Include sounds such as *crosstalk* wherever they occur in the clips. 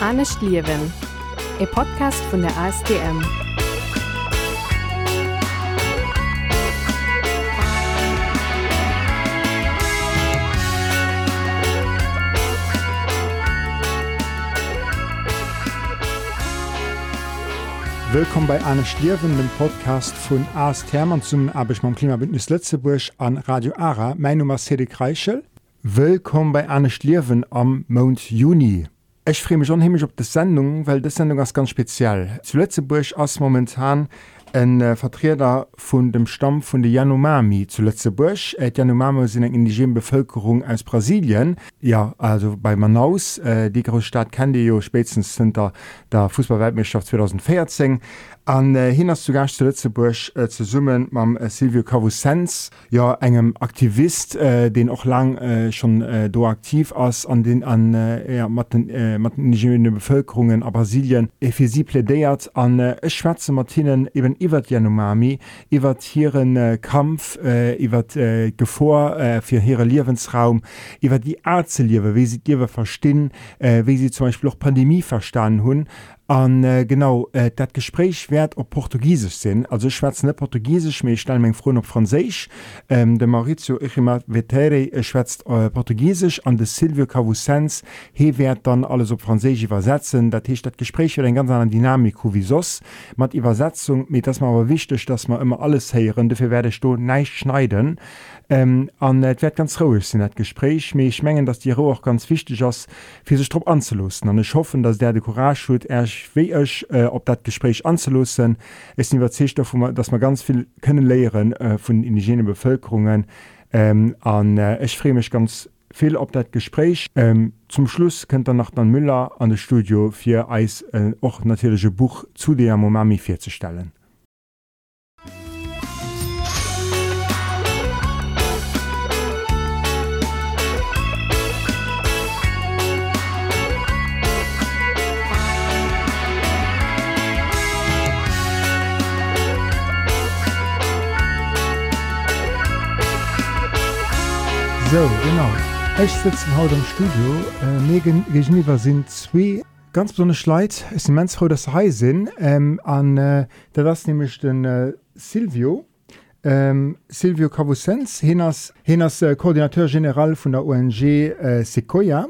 Ernest Liewen, e Podcast vun der ASDM. Willkommen bei Anne Stierwen, dem Podcast von AS Thermann zum Abechmann Klimabündnis Lettzeburg an Radio Ara. Mein Name ist Cedric Reichel. Willkommen bei Anne Stierwen am Mount Juni. Ich freue mich unheimlich auf die Sendung, weil die Sendung ist ganz speziell. Zu Lettzeburg ist momentan ein äh, Vertreter von dem Stamm von der Yanomami zu Lützeburg. Äh, die Yanomami sind eine indigene Bevölkerung aus Brasilien. Ja, also bei Manaus, äh, die große Stadt kennt ihr ja spätestens hinter der Fußballweltmeisterschaft 2014. An äh, hin Gast zu Lützeburg äh, zu summen mam äh, Silvio Cavusens, ja engem Aktivist, äh, den auch lang äh, schon äh, do aktiv ass an den an äh, ja, matten äh, indigene Bevölkerungen a Brasilien efir sie plädeiert an äh, Schwarze Martinen eben iwwer Janomami, iwwer hierieren äh, Kampf, äh, iwwer äh, Gevor äh, fir here Liwensraum, iwwer die Arzeliewe, wie sie Diwe verstin, äh, wie sie zum Beispiel auch Pandemie verstanden hun, an äh, genau äh, dat Gespräch werd op Portugiesisch sinn. Also Schwarz net Portugiesisch méi stelle még fro op Fraésich ähm, de Maurizio Ichimat Veteri äh, schwätzt äh, Portugiesisch. An de Silvio Cavusens he werd dann alles op Fraésich übersetzen. Dat hicht dat Gespräch en ganz an Dynamik wie sos. Mat Übersetzung mit das ma aber wichtig dass man immer alles heieren. Defir werde ich do neiich schneiden ähm, an äh, werd ganz ruhig sinn net Gespräch méi ich menggen dass die Ro auch ganz wichtig ass fir sech trop anzulussen an ich hoffen dass der de Courage hue er wie euch äh, op dat Gespräch anzulussen es überzecht dass man ganz viel können lehren äh, von indigene Bevölkerungen ähm, an äh, ich fre mich ganz viel op dat Gespräch. Ähm, zum Schluss könnt ihr nach dann Müller an das Studio für Eis äh, auch natürlichsche Buch zu der Momami vorzustellen. So genau. Ech sitzen haut am Studio. Äh, megen Geniwer sind zwee ganz besonders Schleit. Es mens froh das he sinn ähm, an äh, das nämlich den äh, Silvio. Ähm, Silvio Cavusens hinnners äh, Koordinateur general vun der ONG äh, Sequoia.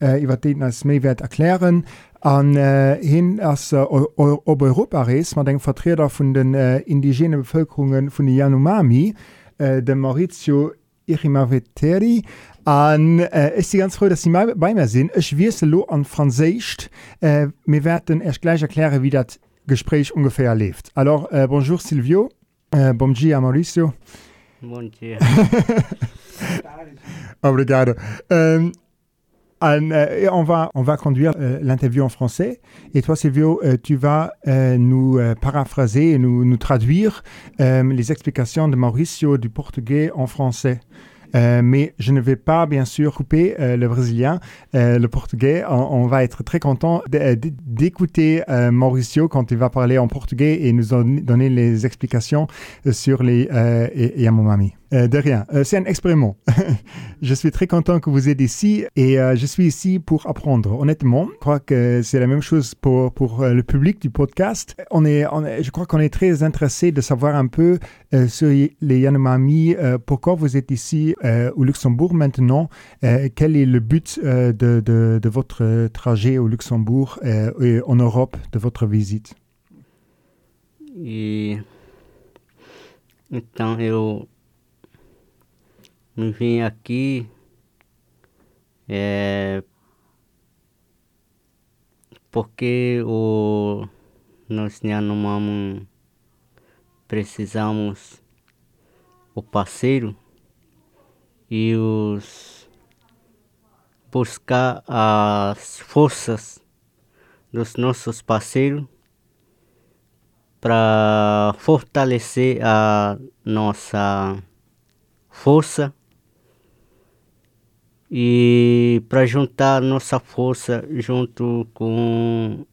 Äh, iwwer den als méiwert erklären. An äh, hin as äh, op Europarees man eng Vertreter vun den äh, indigene Bevölkerungen vun die Yanomami. Äh, dem Maurizio Irima Veteri an äh, ich sie ganz froh, dass Sie mal bei mir sind. Ich wiese lo an Französisch. Äh, wir werden erst gleich erklären, wie das Gespräch ungefähr lebt. Alors, euh, bonjour Silvio. Euh, bon dia Mauricio. Bon dia. *laughs* Obrigado. Euh, euh, on, va, on va conduire euh, l'interview en français. Et toi, Silvio, euh, tu vas nous paraphraser et nous, nous traduire les explications de Mauricio du portugais en français. Mais je ne vais pas bien sûr couper le brésilien, le portugais. On, va être très content d'écouter Mauricio quand il va parler en portugais et nous donner les explications sur les Yamomami. Euh, de rien, euh, c'est un expériment. *laughs* je suis très content que vous êtes ici et euh, je suis ici pour apprendre. Honnêtement, je crois que c'est la même chose pour, pour le public du podcast. On est, je crois qu'on est très intéressé de savoir un peu sur les Yanomami, pourquoi vous êtes ici au Luxembourg maintenant, quel est le but de, de, votre trajet au Luxembourg et en Europe, de votre visite? E eu me vim aqui é, porque o nós Yanomami precisamos o parceiro e os buscar as forças dos nossos parceiros para fortalecer a nossa força e para juntar nossa força junto com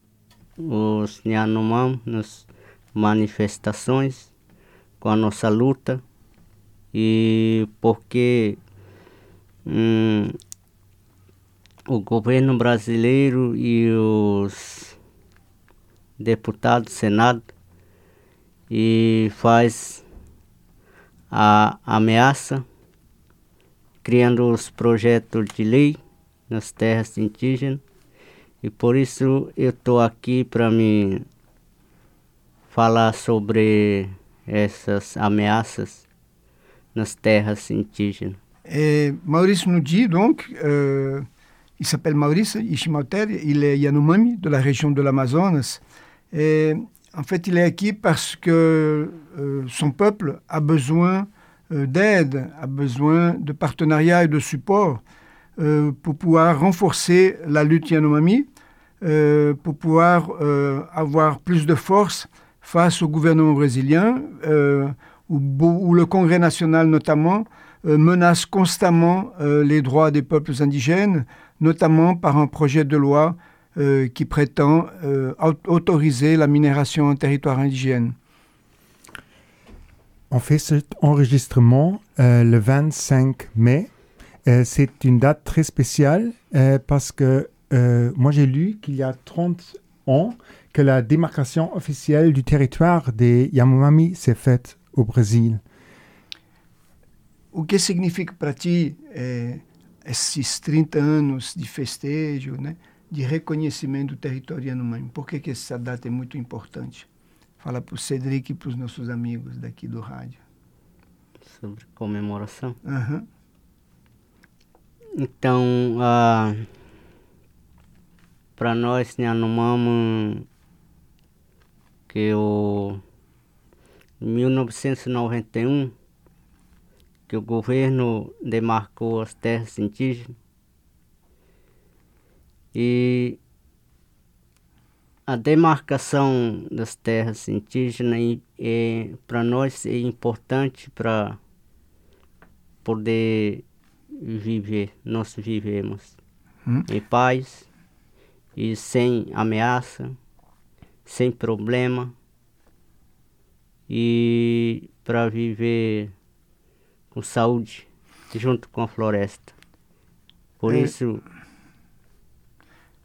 os Yanomami nas manifestações, com a nossa luta e porque hum, o governo brasileiro e os deputados, Senado, e faz a ameaça, criando os projetos de lei nas terras indígenas. E por isso eu estou aqui para me falar sobre essas ameaças nas terras indígenas. Et Maurice nous dit donc, euh, il s'appelle Maurice Ishimoter, il est Yanomami de la région de l'Amazonas. Et en fait, il est acquis parce que euh, son peuple a besoin d'aide, a besoin de partenariat et de support euh, pour pouvoir renforcer la lutte Yanomami, euh, pour pouvoir euh, avoir plus de force face au gouvernement brésilien, euh, où, le Congrès national notamment euh, menace constamment euh, les droits des peuples indigènes, notamment par un projet de loi euh, qui prétend euh, autoriser la minération en territoire indigène. On fait cet enregistrement euh, le 25 mai. Euh, c'est une date très spéciale euh, parce que moi j'ai lu qu'il y a 30 ans que la démarcation officielle du territoire des Yanomami s'est faite au Brésil. O que significa para ti é, esses 30 anos de festejo, né, de reconhecimento do território Yanomami? Por que, que essa data é muito importante? Fala para o Cedric e para os nossos amigos daqui do rádio. Sobre comemoração. Uhum. Então, ah, para nós, Yanomami, que o 1991 que o governo demarcou as terras indígenas e a demarcação das terras indígenas é, para nós é importante para poder viver, nós vivemos Hum. em paz e sem ameaça, sem problema e para viver com saúde junto com a floresta. Por É. isso,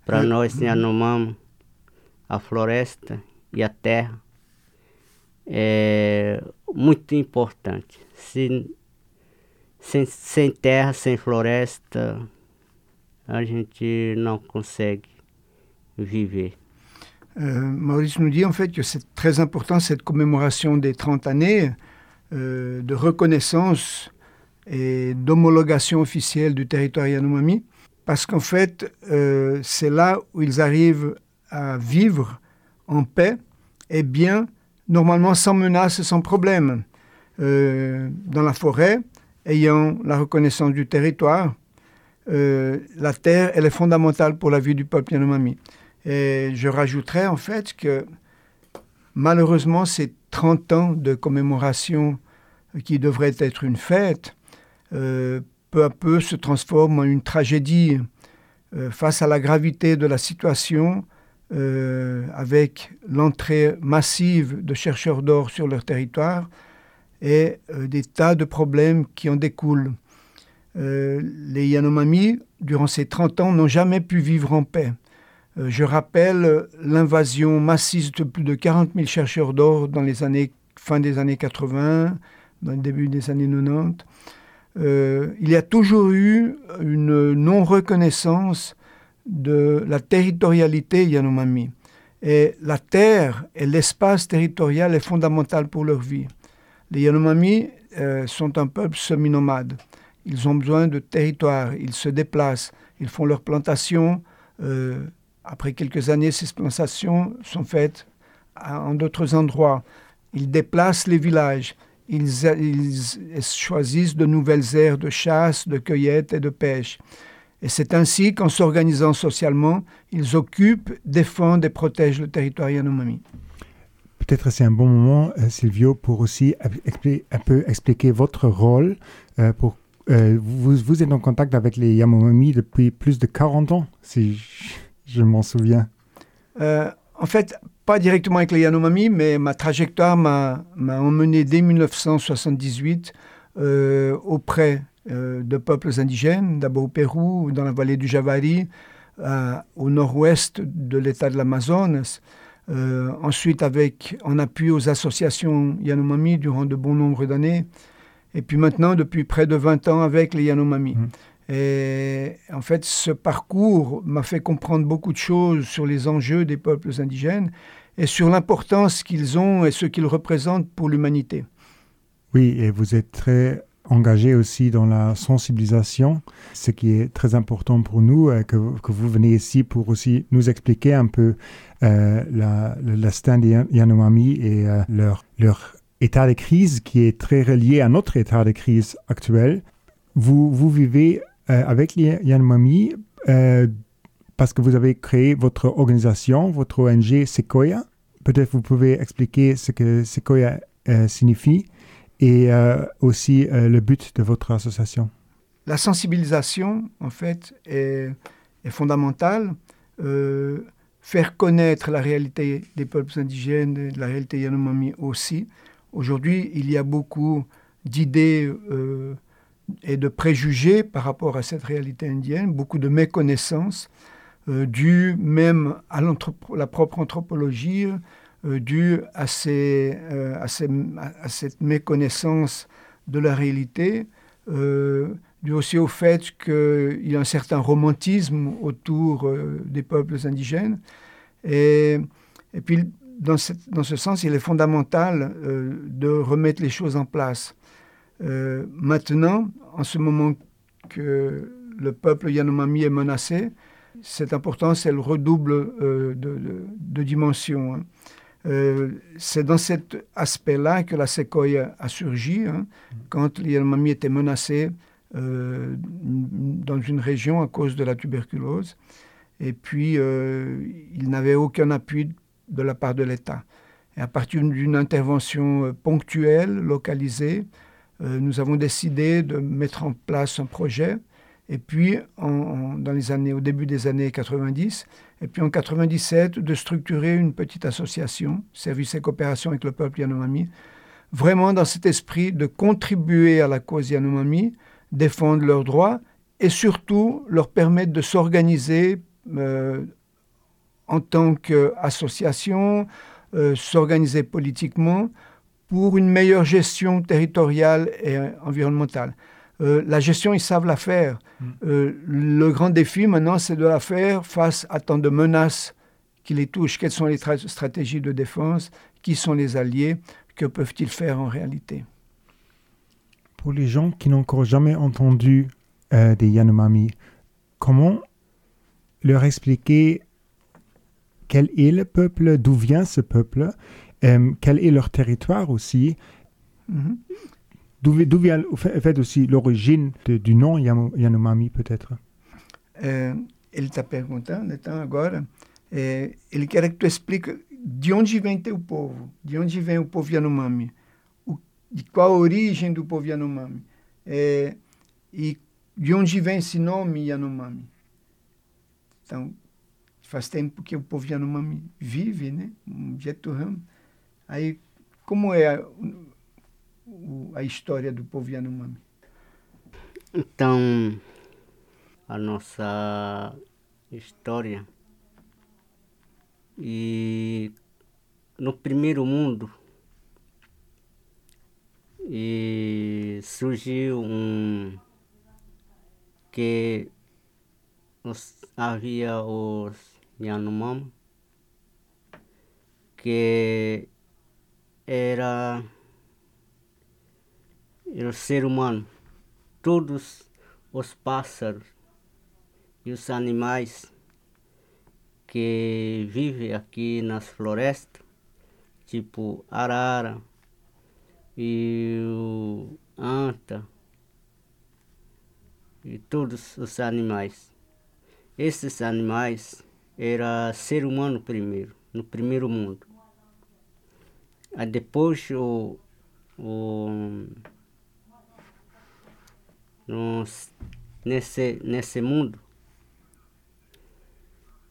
para É. nós Yanomami, a floresta e a terra é muito importante. Se, sem, sem terra, sem floresta, a gente não consegue viver. Maurice nous dit en fait que c'est très important cette commémoration des 30 années euh, de reconnaissance et d'homologation officielle du territoire Yanomami, parce qu'en fait, euh, c'est là où ils arrivent à vivre en paix et bien, normalement sans menace sans problème. Euh, dans la forêt, ayant la reconnaissance du territoire, euh, la terre, elle est fondamentale pour la vie du peuple Yanomami. Et je rajouterais en fait que malheureusement ces 30 ans de commémoration qui devraient être une fête, euh, peu à peu se transforment en une tragédie euh, face à la gravité de la situation, euh, avec l'entrée massive de chercheurs d'or sur leur territoire et euh, des tas de problèmes qui en découlent. Euh, les Yanomami, durant ces 30 ans, n'ont jamais pu vivre en paix. Je rappelle l'invasion massive de plus de 40 000 chercheurs d'or dans les années fin des années 80, dans le début des années 90. Euh, il y a toujours eu une non-reconnaissance de la territorialité Yanomami. Et la terre et l'espace territorial est fondamental pour leur vie. Les Yanomami euh, sont un peuple semi-nomade. Ils ont besoin de territoire, ils se déplacent, ils font leurs plantations. Euh, après quelques années, ces plantations sont faites en d'autres endroits. Ils déplacent les villages, ils choisissent de nouvelles aires de chasse, de cueillette et de pêche. Et c'est ainsi qu'en s'organisant socialement, ils occupent, défendent et protègent le territoire Yanomami. Peut-être c'est un bon moment, euh, Silvio, pour aussi un peu expliquer votre rôle. euh, pour, euh, vous, vous êtes en contact avec les Yanomami depuis plus de 40 ans, si je, je m'en souviens. Euh, en fait, pas directement avec les Yanomami, mais ma trajectoire m'a emmené dès 1978 euh, auprès euh, de peuples indigènes, d'abord au Pérou, dans la vallée du Javari, euh, au nord-ouest de l'état de l'Amazonas. Euh, ensuite, avec, en appui aux associations Yanomami durant de bon nombre d'années. Et puis maintenant, depuis près de 20 ans, avec les Yanomami. Mhm. Et en fait, ce parcours m'a fait comprendre beaucoup de choses sur les enjeux des peuples indigènes et sur l'importance qu'ils ont et ce qu'ils représentent pour l'humanité. Oui, et vous êtes très engagé aussi dans la sensibilisation, ce qui est très important pour nous, euh, que, vous venez ici pour aussi nous expliquer un peu euh, la, des Yan- Yanomami et euh, leur, leur état de crise qui est très relié à notre état de crise actuel. Vous, vous vivez euh, avec les Yanomami parce que vous avez créé votre organisation, votre ONG Sequoia. Peut-être vous pouvez expliquer ce que Sequoia signifie et euh, aussi euh, le but de votre association. La sensibilisation, en fait, est, fondamentale. Euh, faire connaître la réalité des peuples indigènes, de la réalité Yanomami aussi. Aujourd'hui, il y a beaucoup d'idées et de préjugés par rapport à cette réalité indienne, beaucoup de méconnaissances dues même à la propre anthropologie, euh, dues à, ces, euh, à, ces- à cette méconnaissance de la réalité, euh, dû aussi au fait qu'il y a un certain romantisme autour des peuples indigènes. Et, et puis, dans, cette- dans ce sens, il est fondamental de remettre les choses en place. Maintenant, en ce moment que le peuple Yanomami est menacé, cette importance, elle redouble de, de, de dimension. hein. Euh, c'est dans cet aspect-là que la séquoia a surgi, hein, quand les Yanomami étaient menacés euh, dans une région à cause de la tuberculose. Et puis, euh, ils n'avaient aucun appui de la part de l'État. Et à partir d'une intervention euh, ponctuelle, localisée, euh, nous avons décidé de mettre en place un projet. Et puis, dans les années, au début des années 90, et puis en 97, de structurer une petite association, service et coopération avec le peuple Yanomami, vraiment dans cet esprit de contribuer à la cause Yanomami, défendre leurs droits et surtout leur permettre de s'organiser euh, en tant qu'association, euh, s'organiser politiquement pour une meilleure gestion territoriale et environnementale. Euh, la gestion, ils savent la faire. Euh, le grand défi maintenant, c'est de la faire face à tant de menaces qui les touchent. Quelles sont les tra- stratégies de défense? Qui sont les alliés? Que peuvent-ils faire en réalité? Pour les gens qui n'ont encore jamais entendu euh, des Yanomami, comment leur expliquer quel est le peuple, d'où vient ce peuple, quel est leur territoire aussi, Mhm. vi- d'où vient au fait au fait aussi l'origine du nom Yanomami peut-être. É, ele está perguntando, então, agora, é, ele quer que tu explique de onde vem teu povo, de onde vem o povo Yanomami, o, de qual a origem do povo Yanomami, é, e de onde vem esse nome Yanomami. Então, faz tempo que o povo Yanomami vive, né? Um Jeturam. Aí, como é o- a história do povo Yanomami? Então, a nossa história. E no primeiro mundo e surgiu um que os, havia os Yanomami que era, era o ser humano todos os pássaros e os animais que vivem aqui nas florestas, tipo arara e o anta e todos os animais. Esses animais era ser humano primeiro, no primeiro mundo. Aí depois o, o nos, nesse, nesse mundo.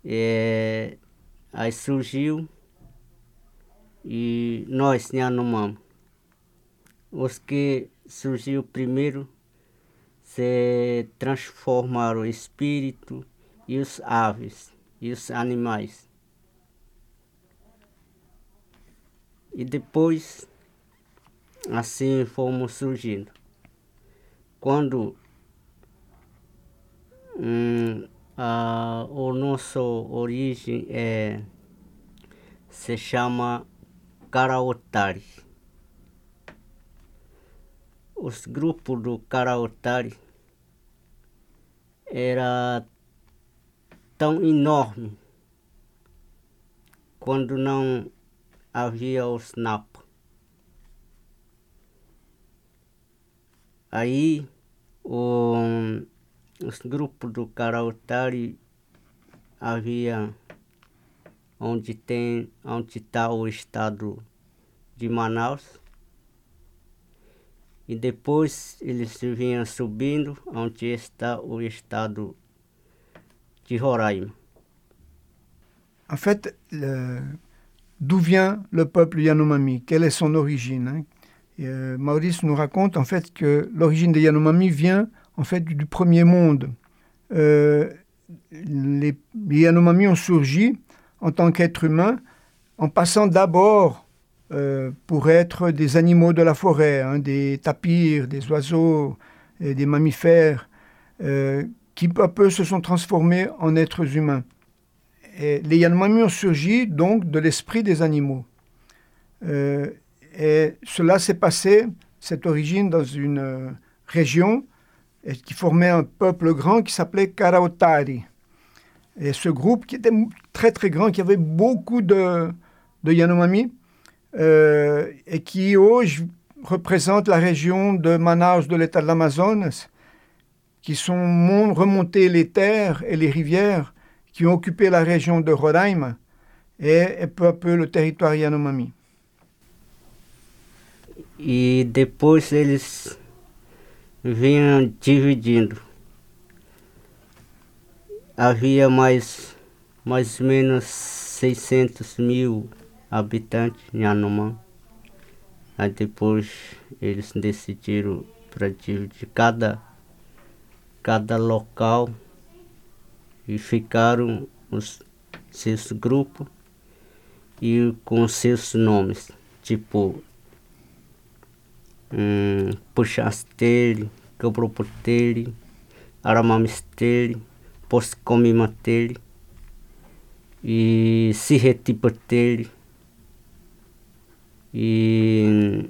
É, aí surgiu e nós Yanomami. Os que surgiu primeiro se transformaram o espírito e os aves e os animais. E depois, assim fomos surgindo. Quando hum, a, o nosso origem é, se chama Karaotari. Os grupos do Karaotari era tão enorme quando não havia o snap. Aí o, os grupos do Karautari havia onde tem onde está o estado de Manaus e depois eles vinham subindo onde está o estado de Roraima. En fait, d'où vient le peuple Yanomami Quelle est son origine hein? Euh, Maurice nous raconte en fait que l'origine des Yanomami vient en fait du, premier monde. Euh, les, Yanomami ont surgi en tant qu'êtres humains en passant d'abord euh, pour être des animaux de la forêt, hein, des tapirs, des oiseaux, des mammifères, qui peu à peu se sont transformés en êtres humains. Et les Yanomami ont surgi donc de l'esprit des animaux. Et cela s'est passé, cette origine, dans une euh, région qui formait un peuple grand qui s'appelait Karaotari. Et ce groupe qui était très très grand, qui avait beaucoup de, Yanomami, euh, et qui aujourd'hui représente la région de Manaus de l'État de l'Amazonas, qui sont remontés les terres et les rivières qui ont occupé la région de Roraima et, et peu à peu le territoire Yanomami. E depois eles vinham dividindo. Havia mais, mais ou menos 600 mil habitantes em Yanomami. Aí depois eles decidiram para dividir cada, cada local e ficaram os seus grupos e com seus nomes, tipo hum, Puxastele, Quebropotele, Aramamistele, Poscomimatele e Sirretipotele e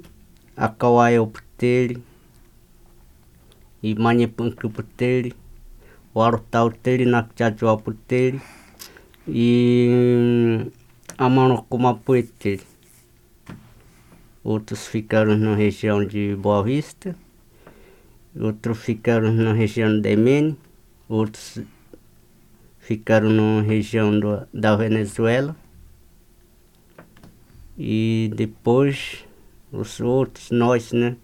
Acauaiopotele e Manhepancupotele o Arutau tele na Tchachuapu tele e a Manocumapuê tele. Outros ficaram na região de Boa Vista, outros ficaram na região de Emene, outros ficaram na região do, da Venezuela. E depois os outros, nós, né,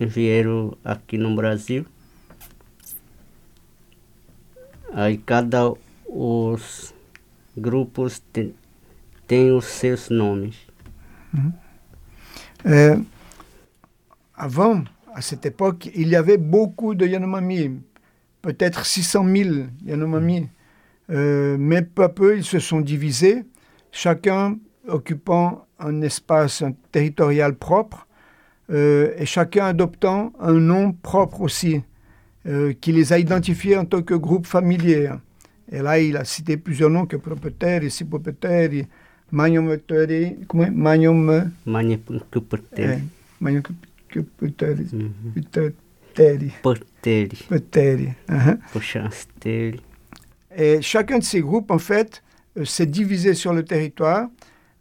vieram aqui no Brasil. Aí cada os grupos tem, tem os seus nomes. Mmh. Euh, avant, à cette époque, il y avait beaucoup de Yanomami, peut-être 600 000 Yanomami, euh, mais peu à peu ils se sont divisés, chacun occupant un espace un territorial propre euh, et chacun adoptant un nom propre aussi. Qui les a identifiés en tant que groupe familier. Et là, il a cité plusieurs noms que propriétaires, Sipopeteri, Magnum comment Magnum Magnum Magnum Cupeteri, Poteri, Poteri, Pochasteri. Et chacun de ces groupes, en fait, euh, s'est divisé sur le territoire.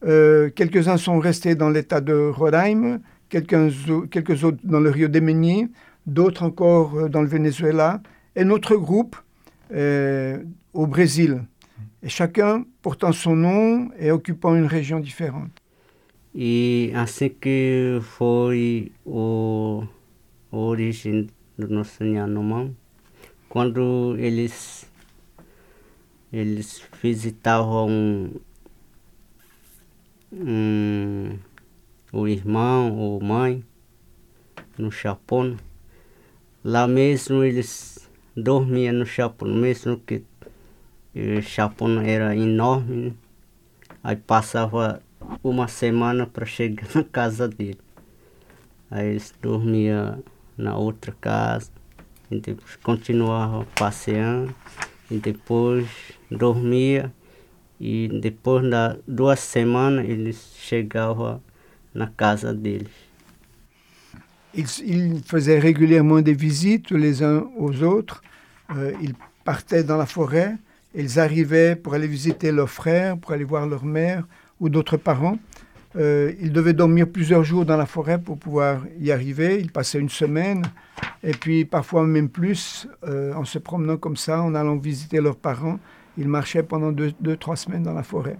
Euh, quelques-uns sont restés dans l'état de Roraima, quelques, quelques autres dans le Rio de Meni, d'autres encore euh, dans le Venezuela, et notre groupe euh, au Brésil. Et chacun portant son nom et occupant une région différente. E assim que foi o, a origem do nosso Yanomami, quando eles, eles visitavam um, o irmão ou mãe no Japão, Lá mesmo eles dormiam no chapão, mesmo que o chapão era enorme. Né? Aí passava uma semana para chegar *laughs* na casa dele. Aí eles dormiam na outra casa, e depois continuava passeando, e depois dormia, e depois de duas semanas eles chegavam na casa deles. Ils, ils, faisaient régulièrement des les uns aux autres. Euh, ils partaient dans forêt. Ils arrivaient pour aller visiter leurs frères, pour aller voir leur mère ou d'autres parents. Euh, ils devaient dormir plusieurs jours dans la forêt pour pouvoir y arriver. Ils passaient une semaine et puis parfois même plus euh, en se promenant comme ça, en allant visiter leurs parents. Ils marchaient pendant deux, deux trois semaines dans la forêt.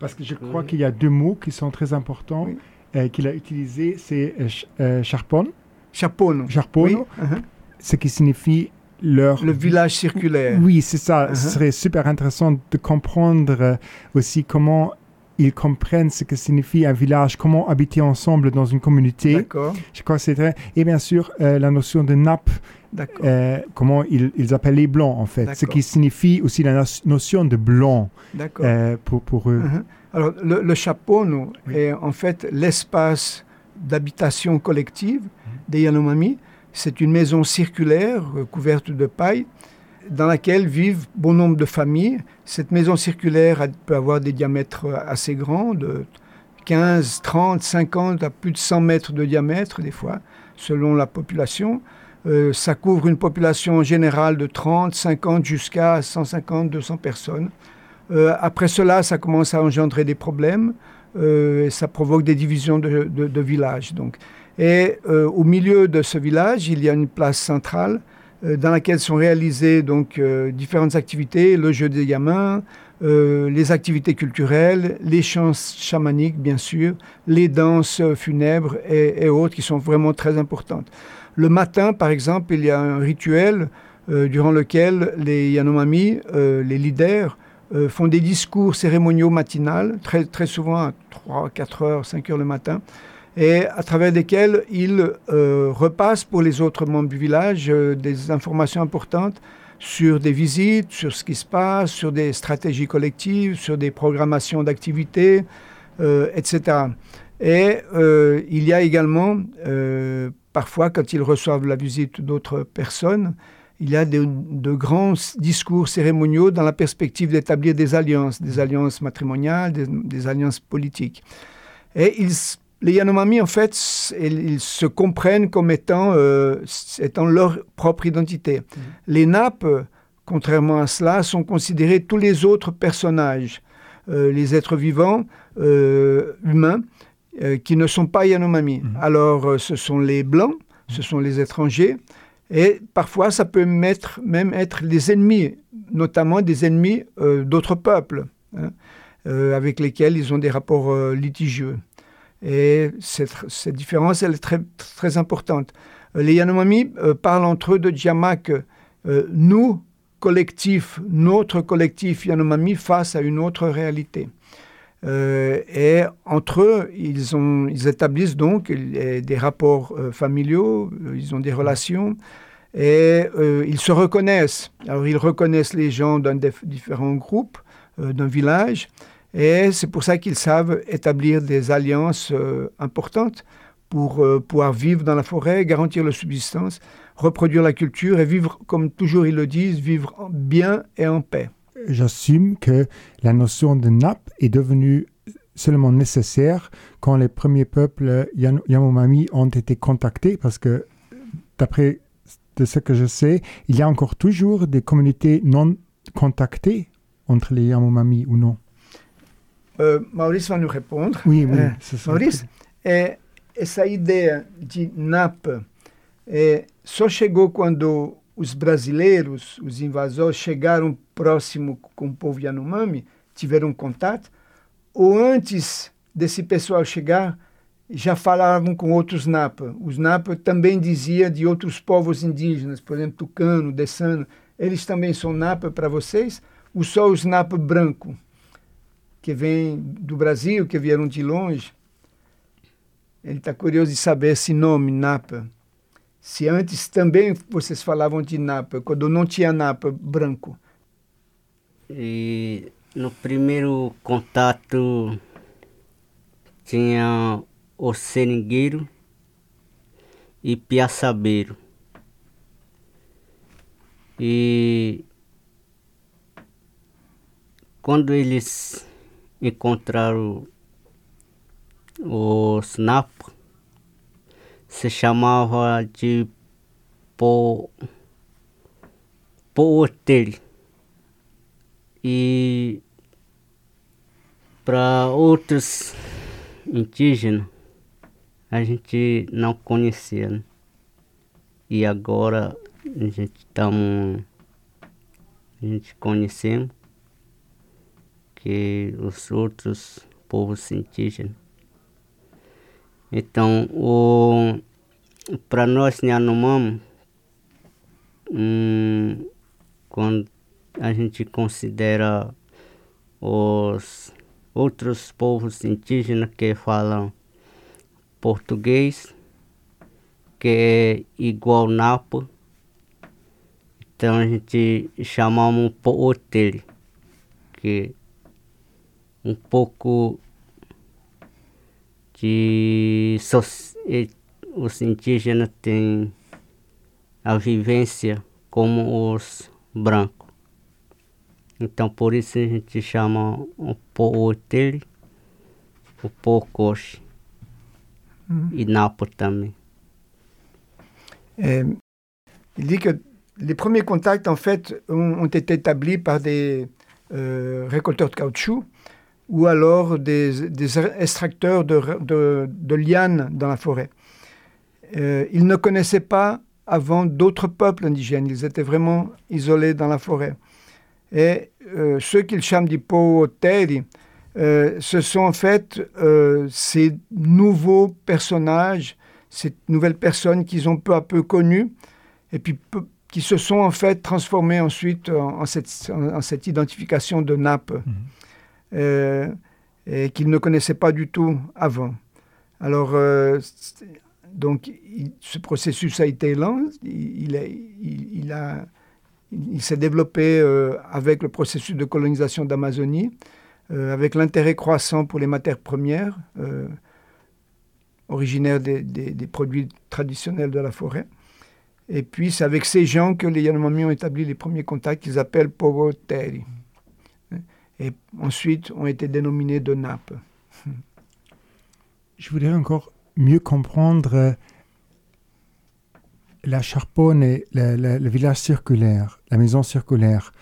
Parce que je crois qu'il y a deux mots qui sont très importants Oui. euh, qu'il a utilisés, c'est ch- charpon, Chapono, charpono, Oui, uh-huh. ce qui signifie leur... le village circulaire. Oui, c'est ça. Uh-huh. Ce serait super intéressant de comprendre euh, aussi comment ils comprennent ce que signifie un village, comment habiter ensemble dans une communauté. D'accord, Je crois que c'est très... Et bien sûr, euh, la notion de nappe, d'accord. euh, comment ils, ils appellent les blancs en fait. Ce qui signifie aussi la no- notion de blanc d'accord. euh, pour, pour eux. Mhm. Alors, le, le chapono Oui. est en fait l'espace d'habitation collective Mhm. des Yanomami. C'est une maison circulaire euh, couverte de paille dans laquelle vivent bon nombre de familles. Cette maison circulaire peut avoir des diamètres euh, assez grands, de 15, 30, 50 à plus de 100 mètres de diamètre des fois, selon la population. Euh, ça couvre une population générale de 30, 50 jusqu'à 150, 200 personnes. Après cela, ça commence à engendrer des problèmes et ça provoque des divisions de villages. Donc. Et euh, au milieu de ce village, il y a une place centrale euh, dans laquelle sont réalisées donc, euh, différentes activités, le jeu des gamins, les activités culturelles, les chants chamaniques, bien sûr, les danses funèbres et, autres qui sont vraiment très importantes. Le matin, par exemple, il y a un rituel durant lequel les Yanomami, les leaders, font des discours cérémoniaux matinales, très, très souvent à 3, 4 heures, 5 heures le matin, et à travers lesquels ils euh, repassent pour les autres membres du village euh, des informations importantes sur des visites, sur ce qui se passe, sur des stratégies collectives, sur des programmations d'activités, euh, etc. Et euh, il y a également, euh, parfois, quand ils reçoivent la visite d'autres personnes, il y a de, de grands discours cérémoniaux dans la perspective d'établir des alliances, des alliances matrimoniales, des, des alliances politiques. Et ils, les Yanomami, en fait, ils, se comprennent comme étant, euh, étant leur propre identité. Les nappes, contrairement à cela, sont considérés tous les autres personnages, euh, les êtres vivants, euh, humains, qui ne sont pas Yanomami. Mhm. Alors, ce sont les blancs, ce sont les étrangers, et parfois, ça peut mettre, même être des ennemis, notamment des ennemis d'autres peuples, hein, avec lesquels ils ont des rapports litigieux. Et cette, différence, elle est très, importante. Euh, Les Yanomami euh, parlent entre eux de Djamak, euh, nous, collectif, notre collectif Yanomami face à une autre réalité. Et entre eux, ils, établissent donc des rapports familiaux, ils ont des relations, et ils se reconnaissent. Alors ils reconnaissent les gens d'un des différents groupes, d'un village, et c'est pour ça qu'ils savent établir des alliances euh, importantes pour euh, pouvoir vivre dans la forêt, garantir leur subsistance, reproduire la culture et vivre, comme toujours ils le disent, vivre en- bien et en paix. J'assume que la notion de nappe est devenue seulement nécessaire quand les premiers peuples Yanomami ont été contactés parce que d'après de ce que je sais, il y a encore toujours des communautés non contactées entre les Yanomami ou non. Euh, Maurice va nous répondre. Oui, oui. Euh, Maurício, é, essa ideia de NAPA é, só chegou quando os brasileiros, os invasores, chegaram próximo com o povo Yanomami, tiveram contato, ou antes desse pessoal chegar, já falavam com outros Napa. Os Napa também dizia de outros povos indígenas, por exemplo, Tucano, Dessano, eles também são Napa para vocês? Ou só os Napa branco, que vêm do Brasil, que vieram de longe? Ele está curioso de saber esse nome, Napa. se antes também vocês falavam de napa, quando não tinha napa branco. E no primeiro contato tinha o seringueiro e piaçabeiro. E quando eles encontraram os napos, se chamava de po, pootere. E para outros indígenas a gente não conhecia. Né? E agora a gente estamos. A gente conhecemos que os outros povos indígenas. Então, o, para nós Yanomami, hum, quando a gente considera os outros povos indígenas que falam português, que é igual Napo, então a gente chamamos Pootele, que um pouco de os indígenas têm a vivência como os brancos. Então por isso a gente chama o Pootele, o Pocoche hum. e Napo também. É, il dit que les premiers contacts en fait ont, ont été établis par des euh, récolteurs de caoutchouc ou alors des, des extracteurs de, lianes dans la forêt. Euh, ils ne connaissaient pas avant d'autres peuples indigènes, ils étaient vraiment isolés dans la forêt. Et euh, ceux qu'ils chamment du Pooteri, euh, ce sont en fait ces nouveaux personnages, ces nouvelles personnes qu'ils ont peu à peu connues, et puis qui se sont en fait transformées ensuite en, cette, en, en cette, identification de nappe. Mmh. Euh, et qu'ils ne connaissaient pas du tout avant. Alors, euh, donc, ce processus a été lent, il, a, il s'est développé euh, avec le processus de colonisation d'Amazonie, avec l'intérêt croissant pour les matières premières, originaires des, produits traditionnels de la forêt. Et puis, c'est avec ces gens que les Yanomami ont établi les premiers contacts qu'ils appellent Povoteri et ensuite ont été dénominés de nappes. Je voudrais encore mieux comprendre euh, la Charponne et le, village circulaire, la maison circulaire.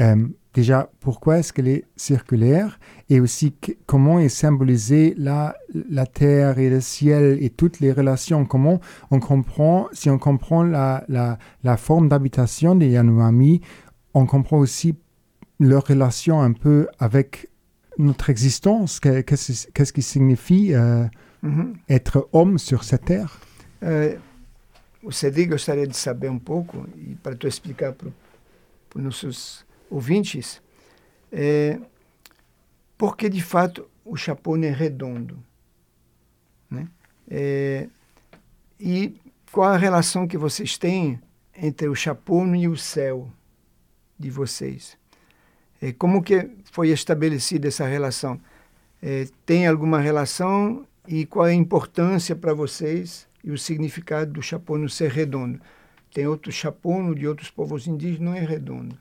Euh, déjà, pourquoi est-ce qu'elle est circulaire? Et aussi comment est symbolisée la, la terre et le ciel et toutes les relations? Comment on comprend, si on comprend la, la, la forme d'habitation des Yanomami, on comprend aussi leur relation un peu avec notre existence, qu'est-ce qu qui signifie euh, mm -hmm. être homme sur cette terre euh, Você gostaria de saber um pouco, e para tu explicar para os nossos ouvintes, é, por que de fato o chapéu é redondo? Né? É, e qual a relação que vocês têm entre o chapéu e o céu de vocês? É, como que foi estabelecida essa relação? É, tem alguma relação e qual é a importância para vocês e o significado do chapono ser redondo? Tem outro chapono de outros povos indígenas, não é redondo.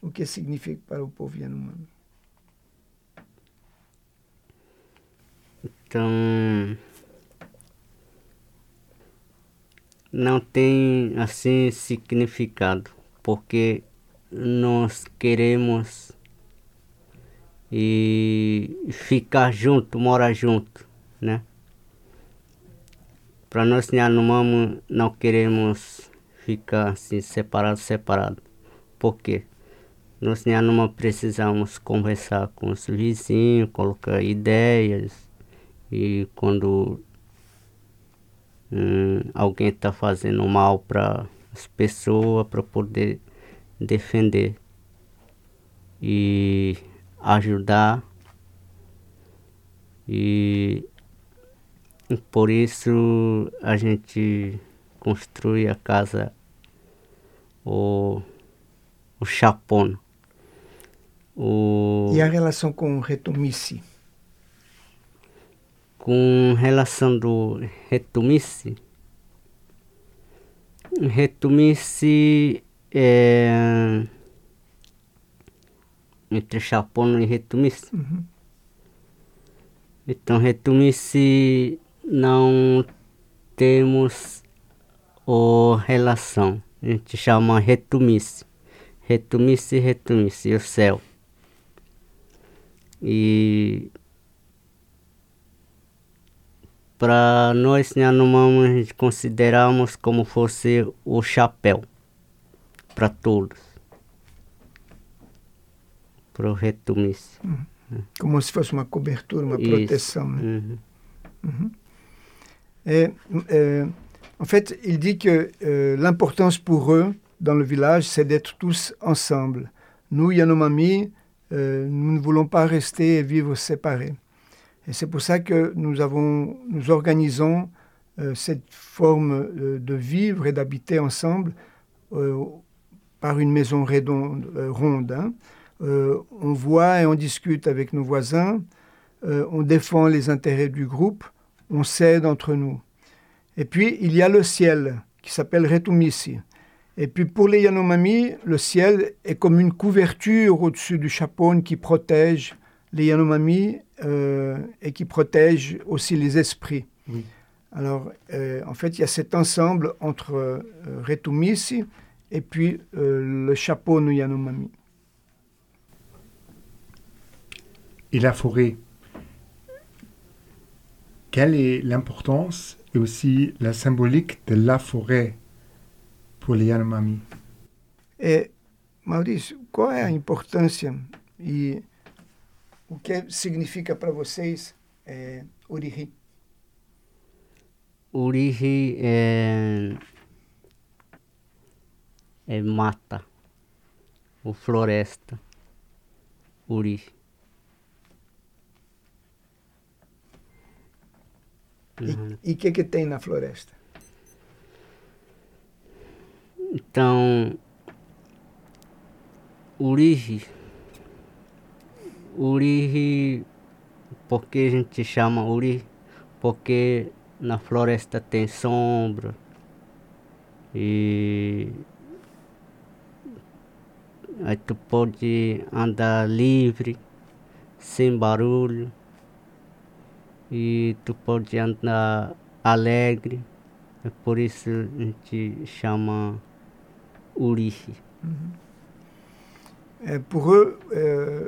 O que significa para o povo Yanomami? Então, não tem assim significado, porque nós queremos e ficar junto, morar junto, né? Para nós Yanomami não queremos ficar assim separado, separado. Por quê? Nós Yanomami precisamos conversar com os vizinhos, colocar ideias e quando hum, alguém está fazendo mal para as pessoas, para poder defender e ajudar e por isso a gente construir a casa, o, o chapona. O, E a relação com o Retomice? com relação do retumice, retumice é entre chapona e retumice. Uhum. Então, retumice não temos o relação. A gente chama retumice. Retumice, retumice, o céu. E para nós Yanomami a gente consideramos como fosse o chapéu para todos. Para o retumice. Como se fosse uma cobertura, uma Isso. proteção. né? Uhum. Et, euh, en fait, il dit que euh, l'importance pour eux dans le village, c'est d'être tous ensemble. Nous, Yanomami, euh, nous ne voulons pas rester et vivre séparés. Et c'est pour ça que nous, avons, nous organisons euh, cette forme euh, de vivre et d'habiter ensemble par une maison redonde- ronde. hein. Euh, on voit et on discute avec nos voisins, euh, on défend les intérêts du groupe, on s'aide entre nous. Et puis, il y a le ciel, qui s'appelle Retumisi. Et puis, pour les Yanomami, le ciel est comme une couverture au-dessus du chapeau qui protège les Yanomami euh, et qui protège aussi les esprits. Oui. Alors, euh, en fait, il y a cet ensemble entre euh, Retumisi et puis le chapeau no Yanomami. Et la forêt, quelle est l'importance et aussi la symbolique de la forêt pour les Yanomami É, Maurício, qual é a importância e o que significa para vocês é, Oriri? Urihi é, é mata, ou floresta. Uri. Uhum. E o que, que tem na floresta? Então, Urihi, Urihi, por que a gente chama Urihi? Porque na floresta tem sombra e aí tu pode andar livre, sem barulho e tu pode andar alegre. É por isso a gente chama Urihi. Euh, pour eux,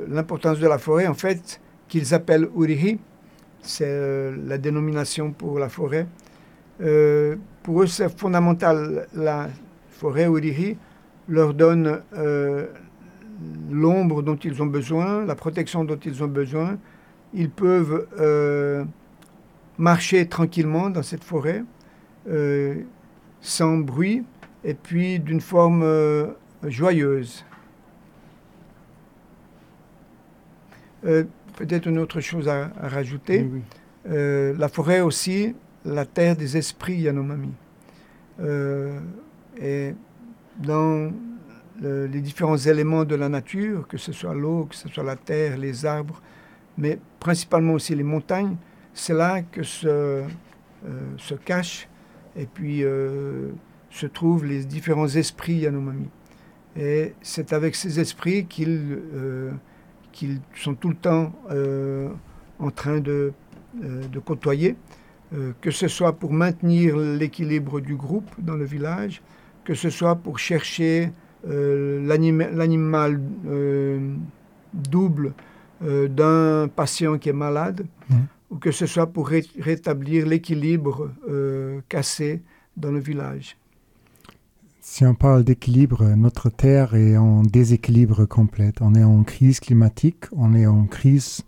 l'importance de la forêt, en fait, qu'ils appellent Uriri, c'est euh, la dénomination pour la forêt. Euh, pour eux, c'est fondamental. La forêt Uriri leur donne euh, l'ombre dont ils ont besoin, la protection dont ils ont besoin. Ils peuvent euh, marcher tranquillement dans cette forêt, euh, sans bruit, et puis d'une forme euh, joyeuse. Peut-être une autre chose à, à rajouter. Oui, oui. La forêt aussi, la terre des esprits Yanomami. Et dans le- les différents éléments de la nature, que ce soit l'eau, que ce soit la terre, les arbres, mais principalement aussi les montagnes, c'est là que se, euh, se cachent et puis euh, se trouvent les différents esprits Yanomami. Et c'est avec ces esprits qu'ils euh, sont tout le temps euh, en train de, de côtoyer, que ce soit pour maintenir l'équilibre du groupe dans le village, que ce soit pour chercher l'anima- l'animal double euh, d'un patient qui est malade, Mhm. ou que ce soit pour ré- rétablir l'équilibre euh, cassé dans le village. Si on parle d'équilibre, notre Terre est en déséquilibre complet. On est en crise climatique, on est en crise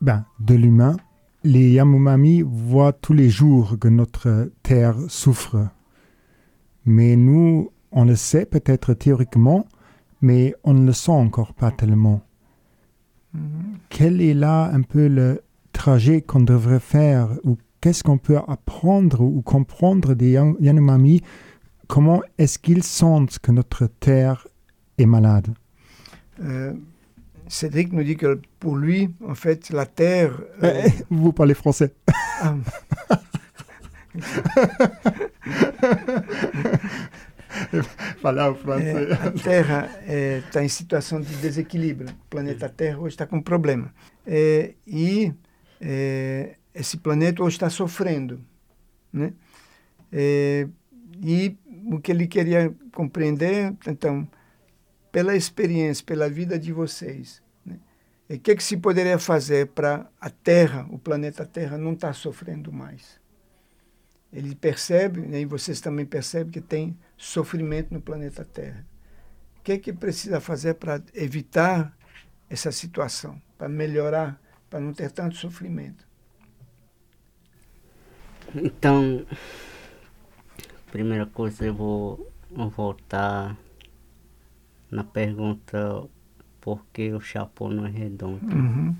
ben, de l'humain. Les Yanomami voient tous les jours que notre Terre souffre. Mais nous, on le sait peut-être théoriquement, mais on ne le sent encore pas tellement. Quel est là un peu le trajet qu'on devrait faire ou qu'est-ce qu'on peut apprendre ou comprendre des Yanomami? Comment est-ce qu'ils sentent que notre terre est malade? Euh, Cédric nous dit que pour lui, en fait, la terre. Euh... Vous parlez français. Ah. *laughs* *laughs* Falar o francês. É, a Terra está é, em situação de desequilíbrio. O planeta Terra hoje está com problema. É, e é, esse planeta hoje está sofrendo. Né? É, e o que ele queria compreender, então, pela experiência, pela vida de vocês, né? o que, que se poderia fazer para a Terra, o planeta Terra, não estar tá sofrendo mais? Ele percebe, né, e vocês também percebem, que tem sofrimento no planeta Terra. O que é que precisa fazer para evitar essa situação, para melhorar, para não ter tanto sofrimento? Então, primeira coisa eu vou voltar na pergunta por que o chapéu não é redondo. Uhum.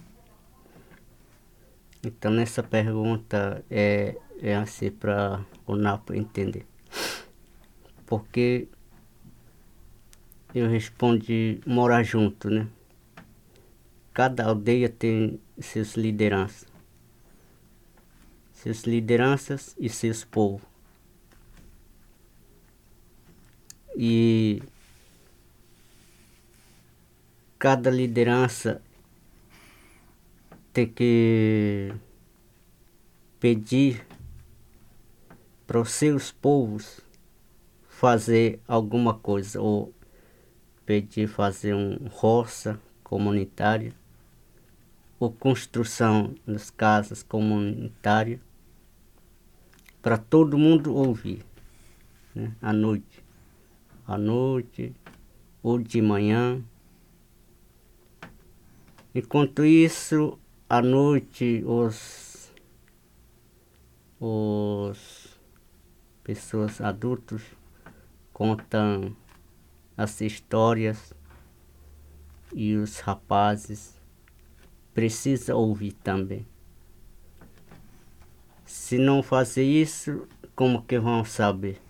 Então nessa pergunta é, é assim para o Napo entender porque eu respondi morar junto, né? Cada aldeia tem seus lideranças, seus lideranças e seus povos. E cada liderança tem que pedir para os seus povos fazer alguma coisa ou pedir fazer um roça comunitária ou construção das casas comunitárias para todo mundo ouvir né? à noite à noite ou de manhã enquanto isso à noite os os pessoas adultos contam as histórias e os rapazes precisam ouvir também. Se não fazer isso, como que vão saber?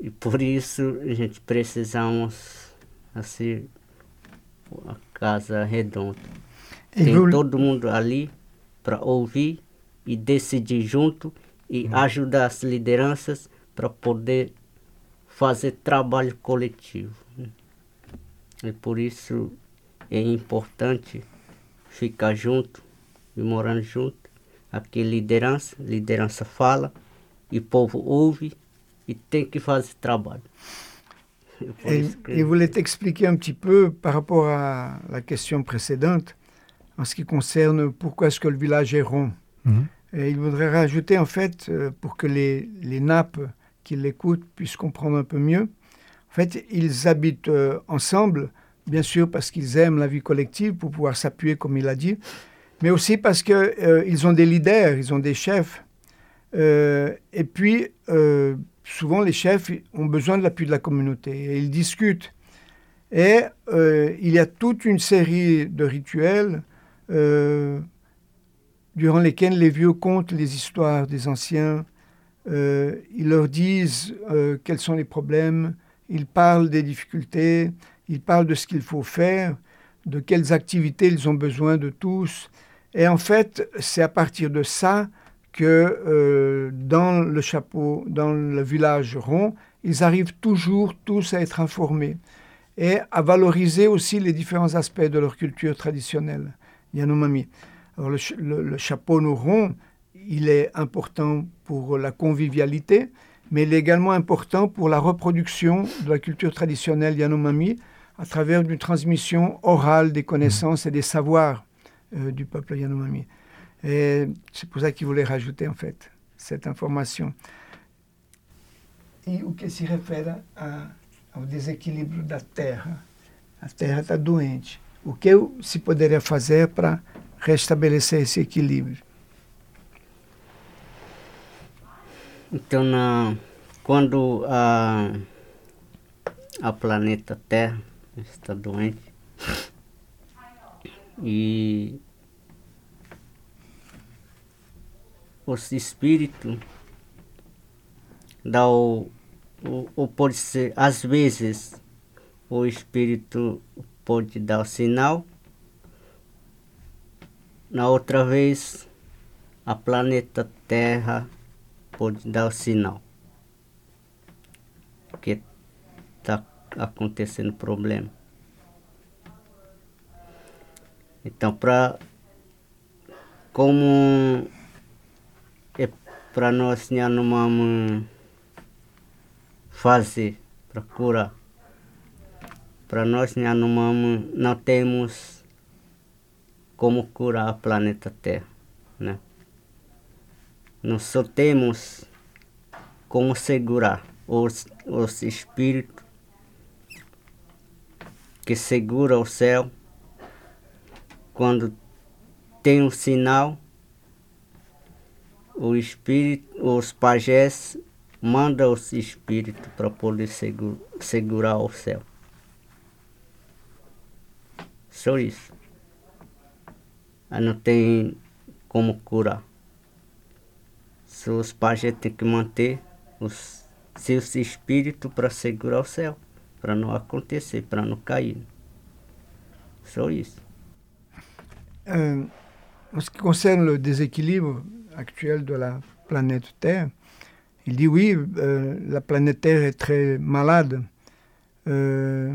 E por isso a gente precisamos assim a casa redonda. Tem todo mundo ali para ouvir e decidir junto e uhum. ajudar as lideranças para poder fazer trabalho coletivo. Né? E por isso é importante ficar junto e morando junto. Aqui liderança, liderança fala e povo ouve e tem que fazer trabalho. Et, et voulais t'expliquer un petit peu par rapport à la question précédente en ce qui concerne pourquoi est-ce que le village est rond. Mm -hmm. Et il voudrait rajouter en fait euh, pour que les, les nappes qui l'écoutent puissent comprendre un peu mieux. En fait, ils habitent euh, ensemble, bien sûr parce qu'ils aiment la vie collective pour pouvoir s'appuyer, comme il a dit, mais aussi parce qu'ils euh, ont des leaders, ils ont des chefs. Euh, et puis, souvent, les chefs ont besoin de l'appui de la communauté et ils discutent. Et il y a toute une série de rituels durant lesquels les vieux content les histoires des anciens, euh, ils leur disent euh, quels sont les problèmes, ils parlent des difficultés, ils parlent de ce qu'il faut faire, de quelles activités ils ont besoin de tous. Et en fait, c'est à partir de ça que euh, dans le chapeau, dans le village rond, ils arrivent toujours tous à être informés et à valoriser aussi les différents aspects de leur culture traditionnelle, Yanomami. Alors le, le, le chapeau rond, il est important pour la convivialité, mais il est également important pour la reproduction de la culture traditionnelle Yanomami à travers une transmission orale des connaissances et des savoirs euh, du peuple Yanomami. Et c'est pour ça qu'il voulait rajouter en fait cette information. E o que se refere a, ao desequilíbrio da terra. A terra está doente. O que se poderia fazer para restabelecer esse equilíbrio? Então, na, quando a, a planeta Terra está doente e os espíritos dá o, o, o pode ser às vezes o espírito pode dar o sinal na outra vez a planeta Terra pode dar o sinal que está acontecendo problema então para como é para nós não vamos fazer para curar. Para nós não, vamos, não temos como curar o planeta Terra, né? Nós só temos como segurar os, os espíritos que segura o céu quando tem um sinal, o espírito, os pajés mandam os espíritos para poder segura, segurar o céu. Só isso. Não tem como curar. Os pajés têm que manter os seus espíritos para segurar o céu, para não acontecer, para não cair. Só isso. Um En ce qui concerne le déséquilibre actuel de la planète Terre, il dit oui, euh, la planète Terre est très malade. Euh,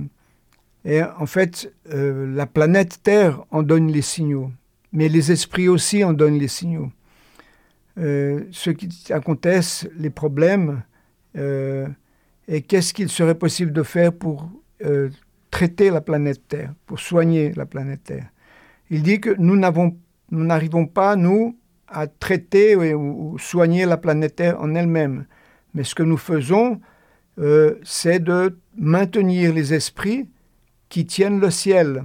et en fait, euh, la planète Terre en donne les signaux, mais les esprits aussi en donnent les signaux. Euh, ce qui acontece, les problèmes, euh, et qu'est-ce qu'il serait possible de faire pour euh, traiter la planète Terre, pour soigner la planète Terre? Il dit que nous n'arrivons pas, nous, à traiter ou, soigner la planète Terre en elle-même. Mais ce que nous faisons, c'est de maintenir les esprits qui tiennent le ciel.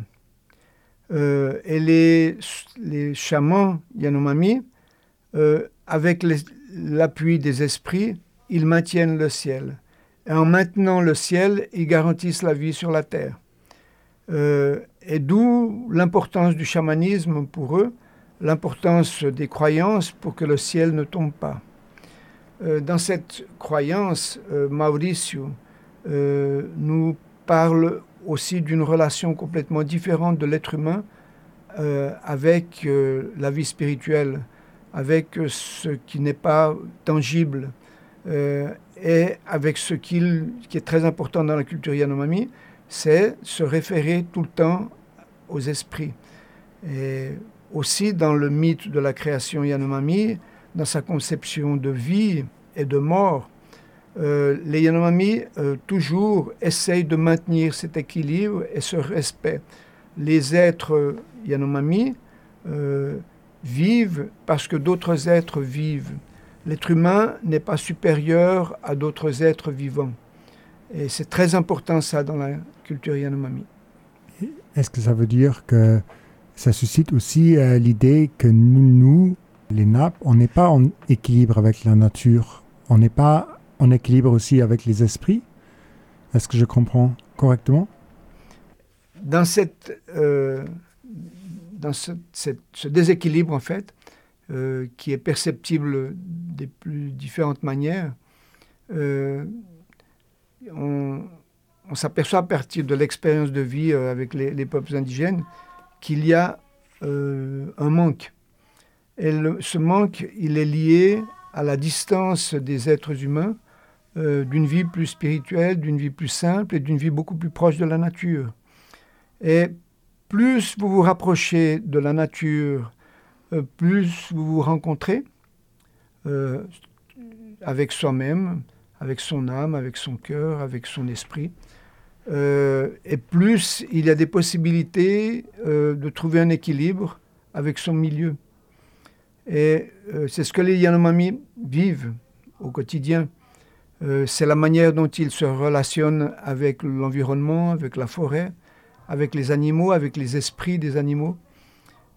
Et les, chamans Yanomami, avec l'appui des esprits, ils maintiennent le ciel. Et en maintenant le ciel, ils garantissent la vie sur la terre. Euh, et d'où l'importance du chamanisme pour eux, l'importance des croyances pour que le ciel ne tombe pas. Euh, dans cette croyance, euh, Mauricio euh, nous parle aussi d'une relation complètement différente de l'être humain avec la vie spirituelle, avec ce qui n'est pas tangible euh, et avec ce qui est très important dans la culture Yanomami, c'est se référer tout le temps aux esprits. Et aussi dans le mythe de la création Yanomami, dans sa conception de vie et de mort, euh, les Yanomami euh, toujours essayent de maintenir cet équilibre et ce respect. Les êtres Yanomami vivent parce que d'autres êtres vivent. L'être humain n'est pas supérieur à d'autres êtres vivants. Et c'est très important ça dans la culture Yanomami. Est-ce que ça veut dire que ça suscite aussi euh, l'idée que nous, nous, les nappes, on n'est pas en équilibre avec la nature, on n'est pas en équilibre aussi avec les esprits? Est-ce que je comprends correctement? Dans, cette, euh, dans ce, déséquilibre, en fait, euh, qui est perceptible des plus différentes manières, euh, on, s'aperçoit à partir de l'expérience de vie euh, avec les, les peuples indigènes qu'il y a un manque. Et ce manque, il est lié à la distance des êtres humains d'une vie plus spirituelle, d'une vie plus simple et d'une vie beaucoup plus proche de la nature. Et plus vous vous rapprochez de la nature, euh, plus vous vous rencontrez euh, avec soi-même, avec son âme, avec son cœur, avec son esprit, euh, et plus il y a des possibilités de trouver un équilibre avec son milieu. Et c'est ce que les Yanomami vivent au quotidien. C'est la manière dont ils se relationnent avec l'environnement, avec la forêt, avec les animaux, avec les esprits des animaux,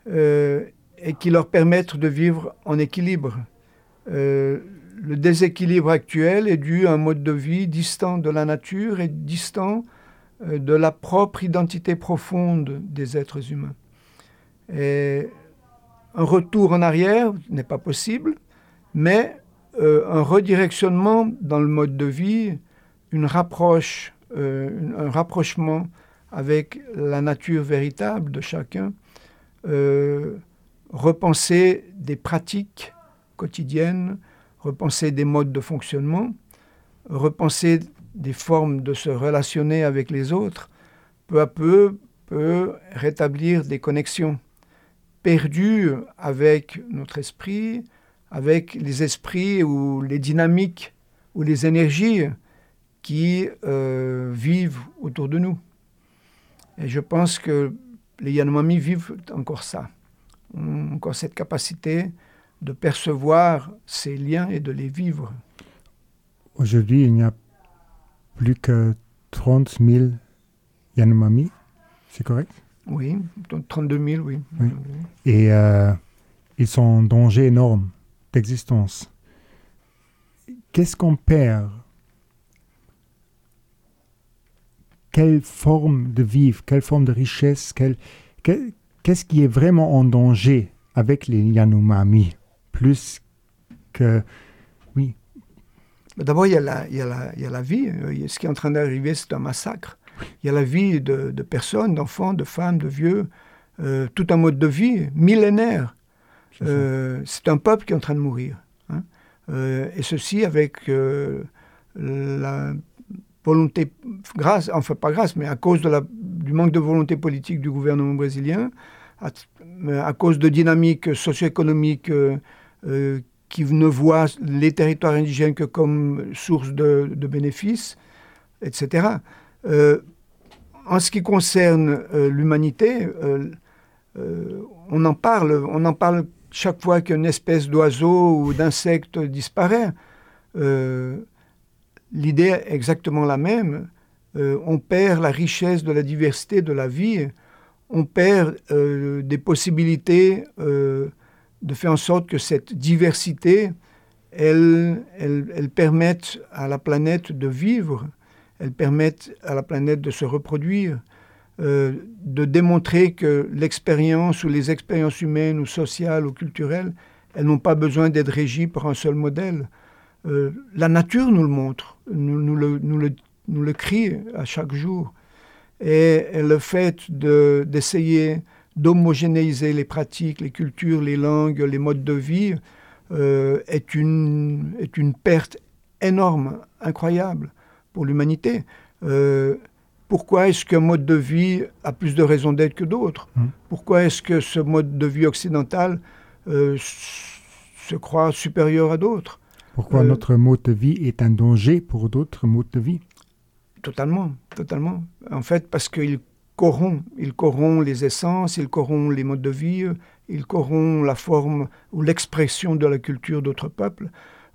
euh, et qui leur permettent de vivre en équilibre. Euh, le déséquilibre actuel est dû à un mode de vie distant de la nature et distant euh, de la propre identité profonde des êtres humains. Un retour en arrière n'est pas possible, mais un redirectionnement dans le mode de vie, une rapproche, un rapprochement avec la nature véritable de chacun, euh, repenser des pratiques quotidiennes, repenser des modes de fonctionnement, repenser des formes de se relationner avec les autres, peu à peu peut rétablir des connexions perdues avec notre esprit, avec les esprits ou les dynamiques ou les énergies qui euh, vivent autour de nous. Et je pense que les Yanomami vivent encore ça, ont encore cette capacité de percevoir ces liens et de les vivre. Aujourd'hui, il n'y a plus que 30 000 Yanomami, c'est correct? Oui, 32 000, oui. oui. Et euh, ils sont en danger énorme d'existence. Qu'est-ce qu'on perd Quelle forme de vivre, quelle forme de richesse, quel, qu'est-ce qui est vraiment en danger avec les Yanomami? Plus que. Oui. D'abord, il, il, y a la vie. Ce qui est en train d'arriver, c'est un massacre. Il y a la vie de, de personnes, d'enfants, de femmes, de vieux, euh, tout un mode de vie millénaire. Euh, c'est un peuple qui est en train de mourir. Hein. Euh, et ceci avec euh, la volonté, grâce, enfin pas grâce, mais à cause de la, du manque de volonté politique du gouvernement brésilien, à, à cause de dynamiques socio-économiques euh, qui ne voient les territoires indigènes que comme source de, bénéfices, etc. Euh, en ce qui concerne euh, l'humanité, on en parle, on en parle chaque fois qu'une espèce d'oiseau ou d'insecte disparaît, euh, l'idée est exactement la même. Euh, on perd la richesse de la diversité de la vie, on perd euh, des possibilités de faire en sorte que cette diversité, elle, elle, elle permette à la planète de vivre, elle permette à la planète de se reproduire. Euh, de démontrer que l'expérience ou les expériences humaines ou sociales ou culturelles, elles n'ont pas besoin d'être régies par un seul modèle. Euh, la nature nous le montre, nous, nous, le, nous, le, nous le crie à chaque jour. Et, et le fait d'essayer de, d'homogénéiser les pratiques, les cultures, les langues, les modes de vie euh, est, une, est une perte énorme, incroyable pour l'humanité. Euh, pourquoi est-ce qu'un mode de vie a plus de raisons d'être que d'autres? Mmh. Pourquoi est-ce que ce mode de vie occidental euh, se croit supérieur à d'autres? Pourquoi euh, notre mode de vie est un danger pour d'autres modes de vie? Totalement, totalement. En fait, parce qu'il corrompt, il corrompt les essences, il corrompt les modes de vie, il corrompt la forme ou l'expression de la culture d'autres peuples,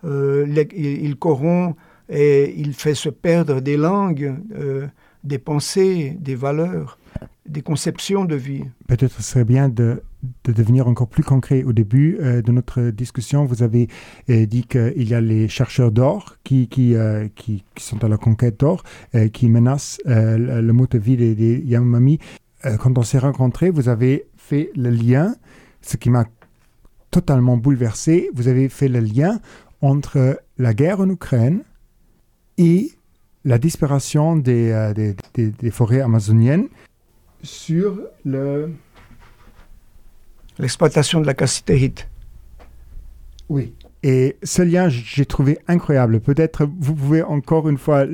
euh, il, il, corrompt et il fait se perdre des langues. Euh, des pensées, des valeurs, des conceptions de vie. Peut-être ce serait bien de, de, devenir encore plus concret. Au début euh, de notre discussion, vous avez euh, dit qu'il y a les chercheurs d'or qui, qui, euh, qui, sont à la conquête d'or, qui menacent le, mode de vie des, des Yanomami. Euh, quand on s'est rencontrés, vous avez fait le lien, ce qui m'a totalement bouleversé, vous avez fait le lien entre la guerre en Ukraine et la disparition des, des, des, forêts amazoniennes sur le... l'exploitation de la cassitérite. Oui. Et ce lien, j'ai trouvé incroyable. Peut-être vous pouvez encore une fois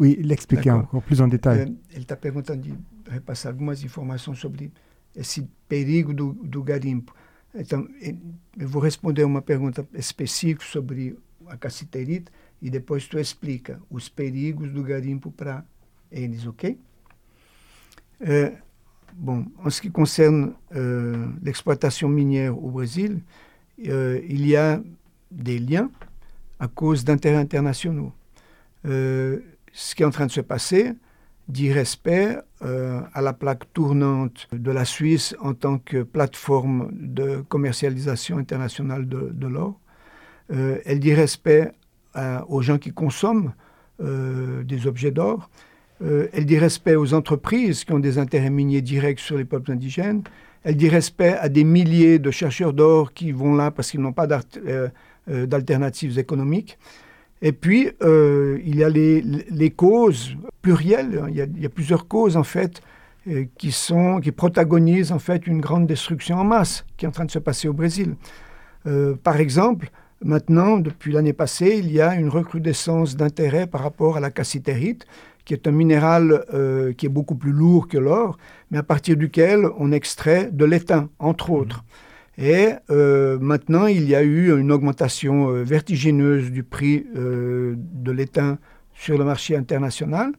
oui, l'expliquer encore plus en détail. Euh, ele está perguntando de repassar algumas informações sobre esse perigo do, do garimpo. Então, eu vou responder uma pergunta específica sobre a cassiterita e depois tu explica os perigos do garimpo para eles, ok? Euh, bon, en ce qui concerne euh, l'exploitation minière au Brésil, euh, il y a des liens à cause d'intérêts internationaux. Euh, ce qui est en train de se passer dit respect à la plaque tournante de la Suisse en tant que plateforme de commercialisation internationale de, l'or. Elle dit respect aux gens qui consomment des objets d'or. Euh, elle dit respect aux entreprises qui ont des intérêts miniers directs sur les peuples indigènes. Elle dit respect à des milliers de chercheurs d'or qui vont là parce qu'ils n'ont pas euh, d'alternatives économiques. Et puis, euh, il y a les, causes plurielles. Il y, a, il y, a, plusieurs causes, en fait, euh, qui, sont, qui protagonisent, en fait, une grande destruction en masse qui est en train de se passer au Brésil. Euh, par exemple, maintenant, depuis l'année passée, il y a une recrudescence d'intérêt par rapport à la cassitérite, qui est un minéral euh, qui est beaucoup plus lourd que l'or, mais à partir duquel on extrait de l'étain, entre autres. Mmh. Et euh, maintenant, il y a eu une augmentation euh, vertigineuse du prix de l'étain sur le marché international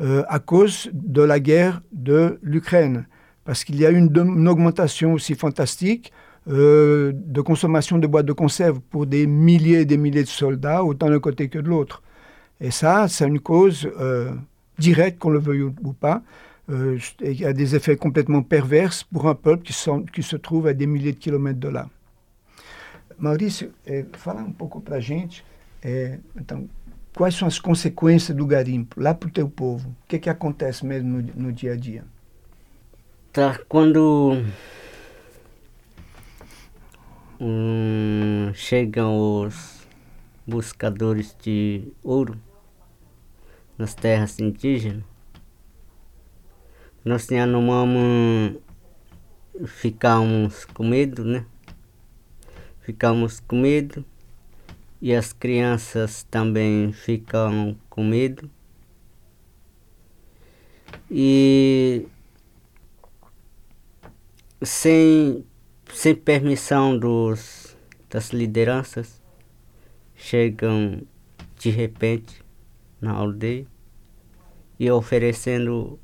à cause de la guerre de l'Ukraine. Parce qu'il y a eu une, une, augmentation aussi fantastique euh, de consommation de boîtes de conserve pour des milliers et des milliers de soldats, autant d'un côté que de l'autre. Et ça, c'est une cause euh, directe, qu'on le veuille ou pas, euh, et a des effets complètement pervers pour un peuple qui, sont, qui se trouve à des milliers de kilomètres de là. Maurício, é, fala um pouco para a gente, é, então, quais são as consequências do garimpo lá para o teu povo? O que, que acontece mesmo no, no dia a dia? Tá, quando hum, chegam os buscadores de ouro nas terras indígenas, nós Yanomami ficamos com medo, né? Ficamos com medo e as crianças também ficam com medo. E sem, sem permissão dos, das lideranças, chegam de repente na aldeia e oferecendo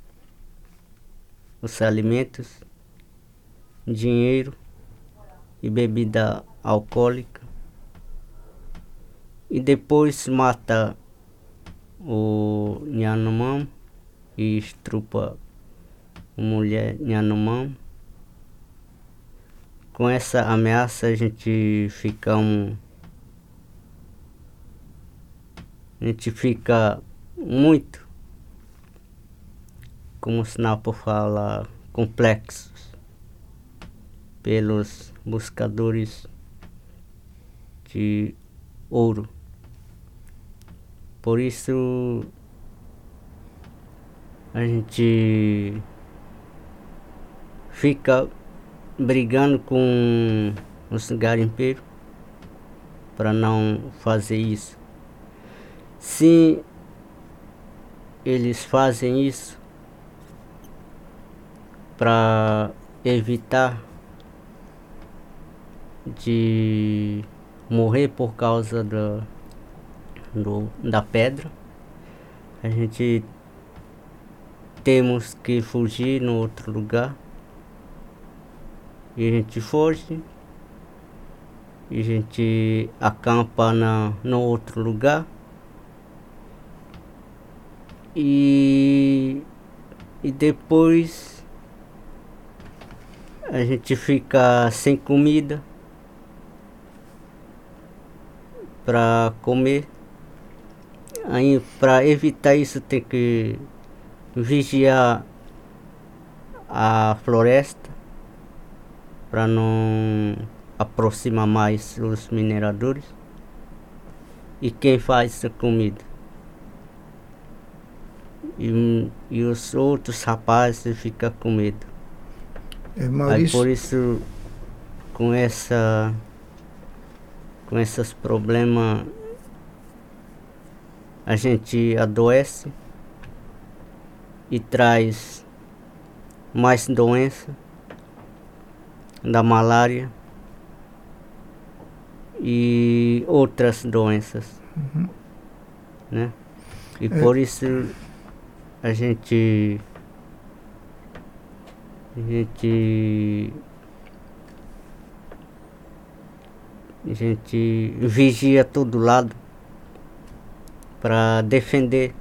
os alimentos, dinheiro e bebida alcoólica. E depois mata o Nhanomam e estrupa a mulher Nhanomam. Com essa ameaça a gente fica um. A gente fica muito como o Snapo fala, complexos pelos buscadores de ouro. Por isso a gente fica brigando com os garimpeiros para não fazer isso. Se eles fazem isso, para evitar de morrer por causa do, do, da pedra. A gente temos que fugir no outro lugar. E a gente foge. E a gente acampa na, no outro lugar. E, e depois a gente fica sem comida para comer. Aí para evitar isso tem que vigiar a floresta para não aproximar mais os mineradores. E quem faz essa comida? E, e os outros rapazes ficam com medo. É, Maurício... Aí por isso, com essa com esses problemas, a gente adoece e traz mais doença da malária e outras doenças, uhum. né? E é. por isso a gente a gente a gente vigia todo lado para defender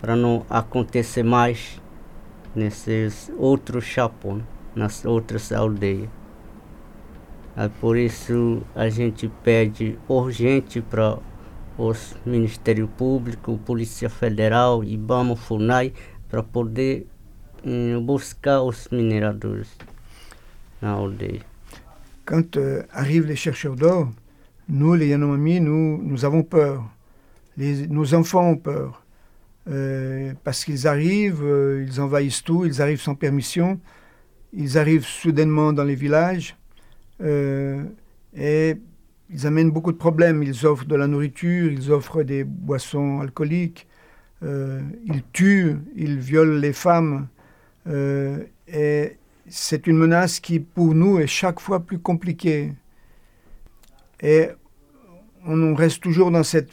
para não acontecer mais nesses outros chapões, nas outras aldeias. Aí por isso a gente pede urgente para os Ministério Público, Polícia Federal, IBAMA, FUNAI, para poder buscar os mineradores na aldeia. Quand euh, arrivent les chercheurs d'or, nous, les Yanomami, nous, nous avons peur. Nos enfants ont peur. Euh, parce qu'ils arrivent, euh, ils envahissent tout, ils arrivent sans permission, ils arrivent soudainement dans les villages et ils amènent beaucoup de problèmes. Ils offrent de la nourriture, ils offrent des boissons alcooliques, euh, ils tuent, ils violent les femmes. Euh, et c'est une menace qui, pour nous, est chaque fois plus compliquée. Et on reste toujours dans cette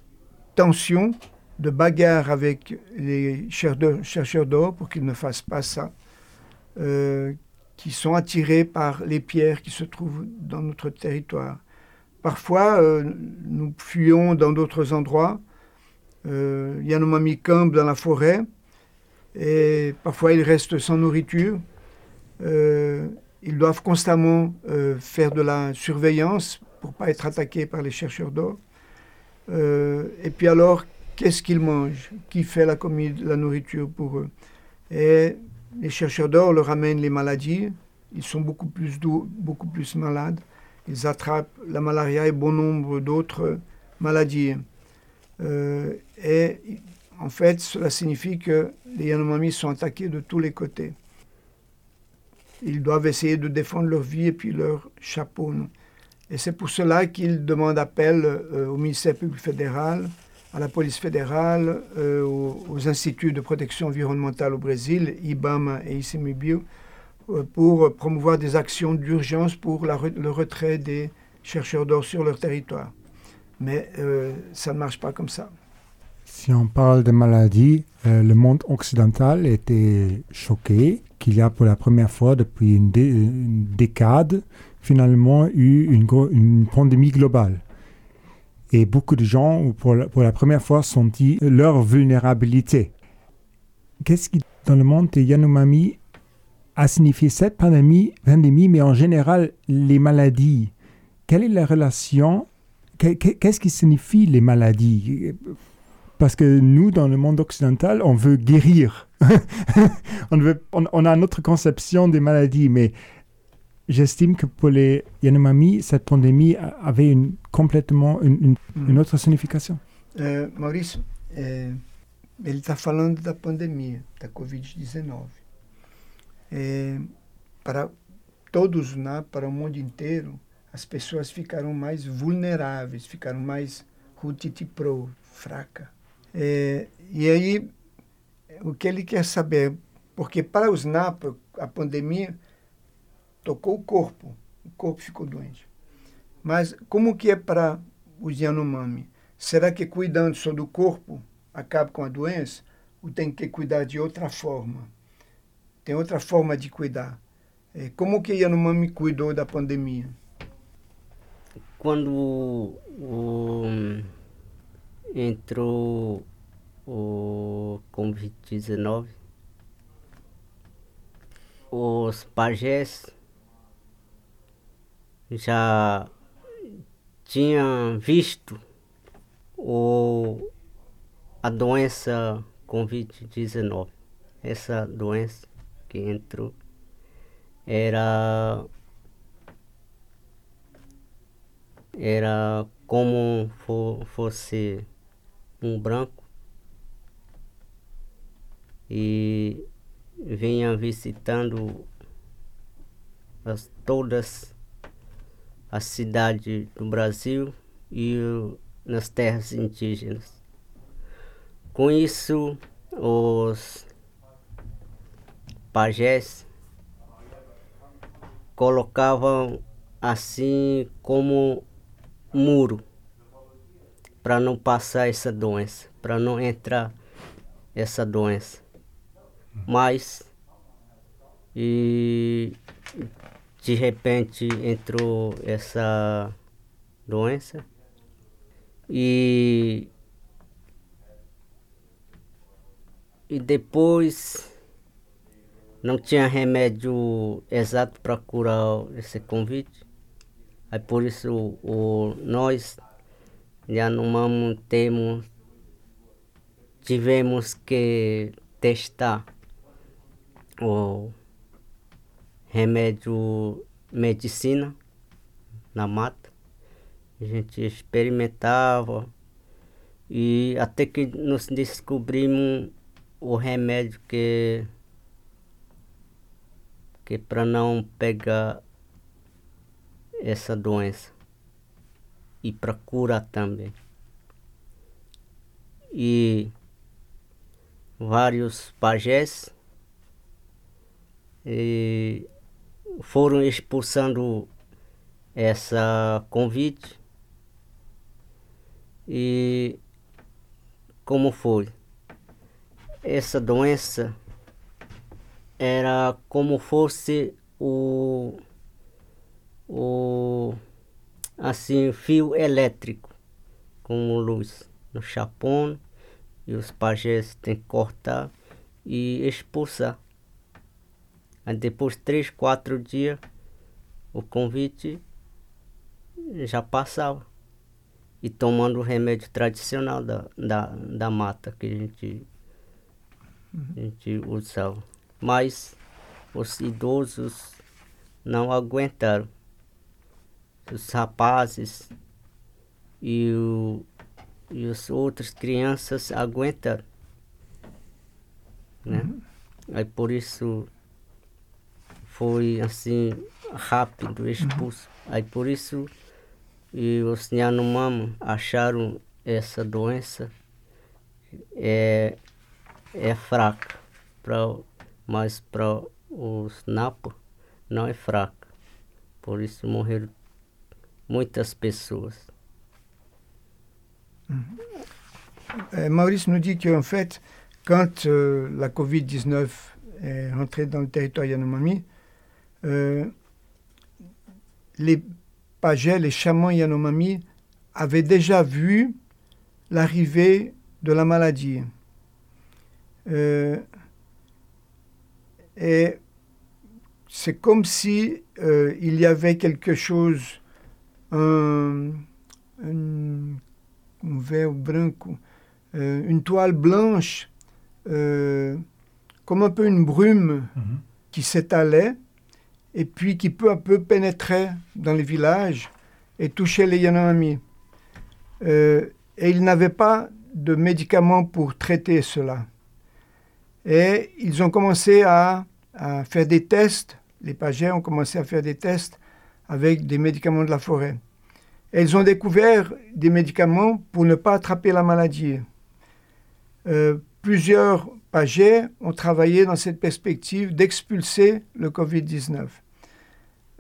tension de bagarre avec les chercheurs d'or pour qu'ils ne fassent pas ça, euh, qui sont attirés par les pierres qui se trouvent dans notre territoire. Parfois, euh, nous fuyons dans d'autres endroits. Euh, Yanomami campe dans la forêt et parfois ils restent sans nourriture. Euh, ils doivent constamment euh, faire de la surveillance pour pas être attaqués par les chercheurs d'or. Et puis alors, qu'est-ce qu'ils mangent? Qui fait la, la nourriture pour eux? Et les chercheurs d'or leur amènent les maladies. Ils sont beaucoup plus, beaucoup plus malades. Ils attrapent la malaria et bon nombre d'autres maladies. Euh, et en fait, cela signifie que les Yanomami sont attaqués de tous les côtés. Ils doivent essayer de défendre leur vie et puis leur chapeau. Et c'est pour cela qu'ils demandent appel euh, au ministère public fédéral, à la police fédérale, euh, aux, aux, instituts de protection environnementale au Brésil, IBAMA et ICMIBio, euh, pour promouvoir des actions d'urgence pour le retrait des chercheurs d'or sur leur territoire. Mais euh, ça ne marche pas comme ça. Si on parle de maladies, euh, le monde occidental était choqué qu'il y a pour la première fois depuis une, dé décade finalement eu une, pandémie globale. Et beaucoup de gens, pour la, pour la première fois, senti leur vulnérabilité. Qu'est-ce qui, dans le monde des Yanomami, a signifié cette pandémie, pandémie, mais en général, les maladies Quelle est la relation Qu'est-ce qui signifie les maladies? Parce que nous, dans le monde occidental, on veut guérir. *laughs* on, veut, on, on, a notre conception des maladies, mais j'estime que pour les Yanomami, cette pandémie avait une, complètement une, une, mm. une autre signification. Uh, Maurício, é, ele está falando da pandemia, da Covid-19. É, para todos, né, para o mundo inteiro, as pessoas ficaram mais vulneráveis, ficaram mais pro, fraca. É, e aí, o que ele quer saber, porque para os NAPA, a pandemia tocou o corpo, o corpo ficou doente. Mas como que é para os Yanomami? Será que cuidando só do corpo acaba com a doença? Ou tem que cuidar de outra forma? Tem outra forma de cuidar. É, como que Yanomami cuidou da pandemia? Quando o, entrou o Covid-19, os pajés já tinha visto o, a doença Covid-19. Essa doença que entrou era era como for, fosse um branco e vinha visitando as, todas a cidade do Brasil e nas terras indígenas. Com isso, os pajés colocavam assim como muro para não passar essa doença, para não entrar essa doença. Mas e de repente entrou essa doença e e depois não tinha remédio exato para curar esse convite. Aí por isso o, nós não temos tivemos que testar o remédio medicina na mata A gente experimentava e até que nós descobrimos o remédio que que para não pegar essa doença e para curar também. E vários pajés foram expulsando essa convite e como foi essa doença era como fosse o o assim fio elétrico com luz no chapão e os pajés têm que cortar e expulsar. Aí depois três, quatro dias o convite já passava. E tomando o remédio tradicional da, da, da mata que a gente, a gente usava. Mas os idosos não aguentaram. Os rapazes e, o, e as outras crianças aguentaram. Né? Uhum. Aí por isso foi assim rápido expulso. Uhum. Aí por isso e os Yanomami acharam essa doença é, é fraca, pra, mas para isso. Euh, Maurice nous dit qu'en fait, quand euh, la COVID-19 est rentrée dans le territoire Yanomami, euh, les Pagel les chamans Yanomami avaient déjà vu l'arrivée de la maladie. Et c'est comme si euh, il y avait quelque chose, un, un, un vélo branco, euh, une toile blanche, euh, comme un peu une brume mm -hmm. qui s'étalait et puis qui peu à peu pénétrait dans les villages et touchait les Yanomami. Euh, et ils n'avaient pas de médicaments pour traiter cela. Et ils ont commencé à, faire des tests, les pagés ont commencé à faire des tests avec des médicaments de la forêt. Et ils ont découvert des médicaments pour ne pas attraper la maladie. Euh, plusieurs pagés ont travaillé dans cette perspective d'expulser le COVID-19.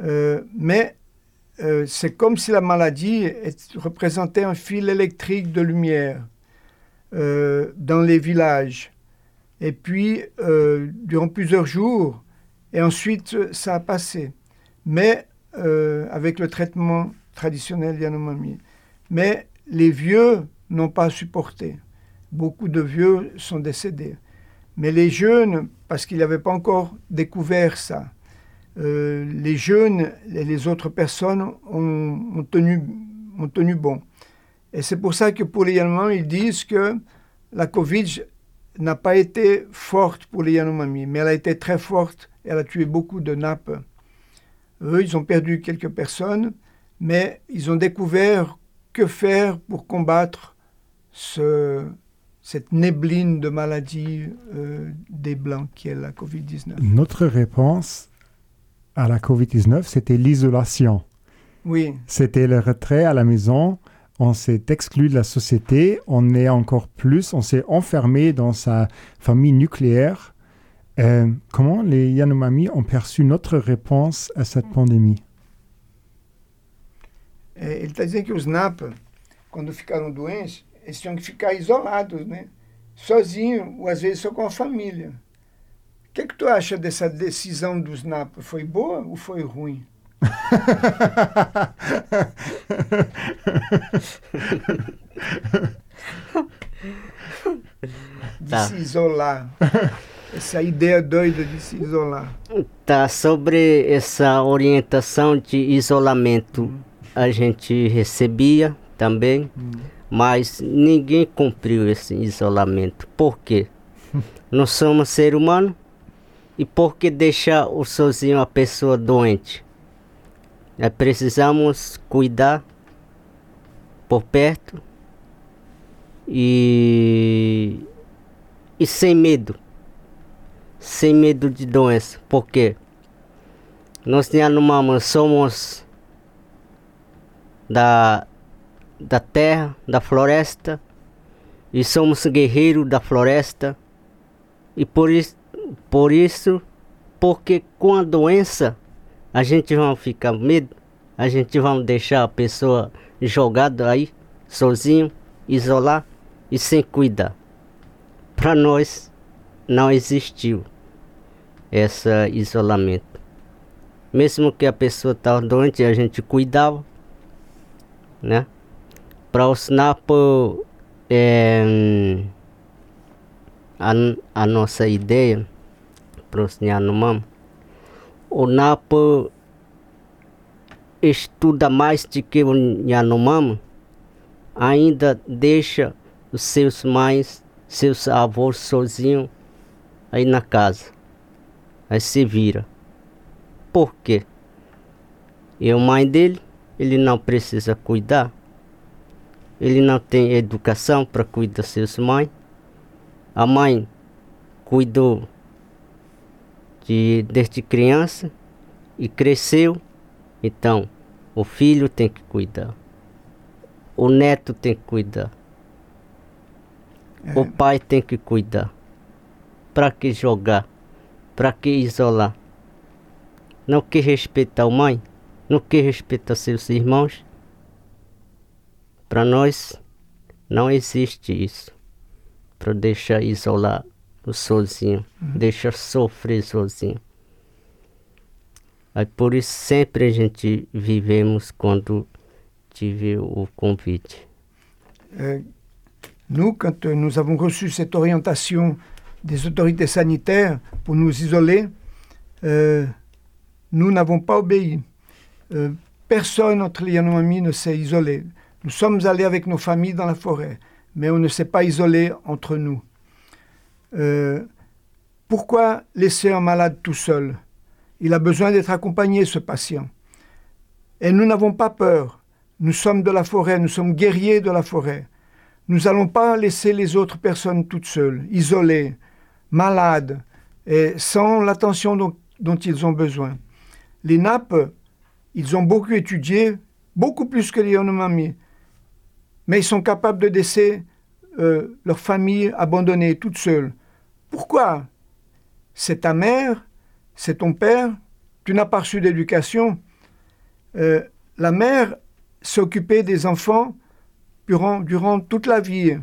Euh, mais euh, c'est comme si la maladie représentait un fil électrique de lumière dans les villages. Et puis, euh, durant plusieurs jours, et ensuite, ça a passé. Mais euh, avec le traitement traditionnel Yanomami. Mais les vieux n'ont pas supporté. Beaucoup de vieux sont décédés. Mais les jeunes, parce qu'ils n'avaient pas encore découvert ça, euh, les jeunes et les autres personnes ont, ont, tenu, ont tenu bon. Et c'est pour ça que pour les Yanomami, ils disent que la Covid n'a pas été forte pour les Yanomami, mais elle a été très forte. Elle a tué beaucoup de nappes. Eux, ils ont perdu quelques personnes, mais ils ont découvert que faire pour combattre ce, cette nébline de maladie euh, des Blancs qui est la COVID-19. Notre réponse à la COVID-19, c'était l'isolation. Oui. C'était le retrait à la maison. On s'est exclu de la société. On est encore plus, on s'est enfermé dans sa famille nucléaire. Euh, comment les Yanomami ont perçu notre réponse à cette pandémie? É, ele está dizendo que os Napa, quando ficaram doentes, eles tinham que ficar isolados, né? Sozinho, ou às vezes só com a família. O que, que tu acha dessa decisão dos Napa? Foi boa ou foi ruim? De Tá. se isolar. Essa ideia doida de se isolar. Tá, sobre essa orientação de isolamento, a gente recebia também, mas ninguém cumpriu esse isolamento. Por quê? Nós somos ser humano e por que deixar o sozinho a pessoa doente? É, precisamos cuidar por perto e, e sem medo. Sem medo de doença. Porque nós Yanomami somos da, da terra, da floresta, e somos guerreiros da floresta. E por isso, por isso, porque com a doença a gente vai ficar medo, a gente vai deixar a pessoa jogada aí, sozinho, isolar e sem cuidar. Para nós não existiu esse isolamento. Mesmo que a pessoa estava tá doente, a gente cuidava, né? Para o SNAP é, a, a nossa ideia para o Yanomami o Napo estuda mais do que o Yanomami, ainda deixa os seus mães, seus avós sozinhos aí na casa. Aí se vira. Por quê? E a mãe dele, ele não precisa cuidar. Ele não tem educação para cuidar seus mães. A mãe cuidou de, desde criança e cresceu, então o filho tem que cuidar, o neto tem que cuidar, é. o pai tem que cuidar. Para que jogar? Para que isolar? Não que respeitar a mãe? Não que respeitar seus irmãos? Para nós não existe isso. Para deixar isolar sozinho, uhum. deixa sofrer sozinho. Aí por isso sempre a gente vivemos quando tive o convite. Euh, nous, quand nous avons reçu cette orientation des autorités sanitaires pour nous isoler, euh, nous n'avons pas obéi. Euh, personne entre les Yanomami ne s'est isolé. Nous sommes allés avec nos familles dans la forêt, mais on ne s'est pas isolé entre nous. Euh, pourquoi laisser un malade tout seul? Il a besoin d'être accompagné, ce patient. Et nous n'avons pas peur. Nous sommes de la forêt, nous sommes guerriers de la forêt. Nous n'allons pas laisser les autres personnes toutes seules, isolées, malades, et sans l'attention dont, ils ont besoin. Les nappes, ils ont beaucoup étudié, beaucoup plus que les Yonomami, mais ils sont capables de laisser euh, leur famille abandonnée toute seule pourquoi? C'est ta mère, c'est ton père, tu n'as pas reçu d'éducation. Euh, la mère s'occupait des enfants durant, durant toute la vie.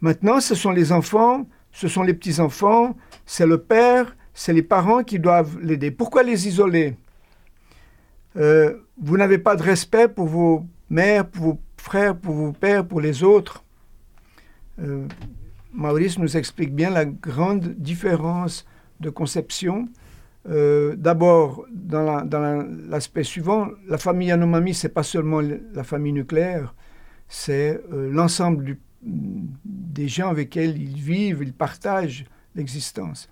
Maintenant, ce sont les enfants, ce sont les petits-enfants, c'est le père, c'est les parents qui doivent l'aider. Pourquoi les isoler? Euh, Vous n'avez pas de respect pour vos mères, pour vos frères, pour vos pères, pour les autres. Euh, Maurice nous explique bien la grande différence de conception. Euh, D'abord, dans l'aspect la, suivant, la famille Yanomami, ce n'est pas seulement la famille nucléaire, c'est euh, l'ensemble des gens avec lesquels ils vivent, ils partagent l'existence.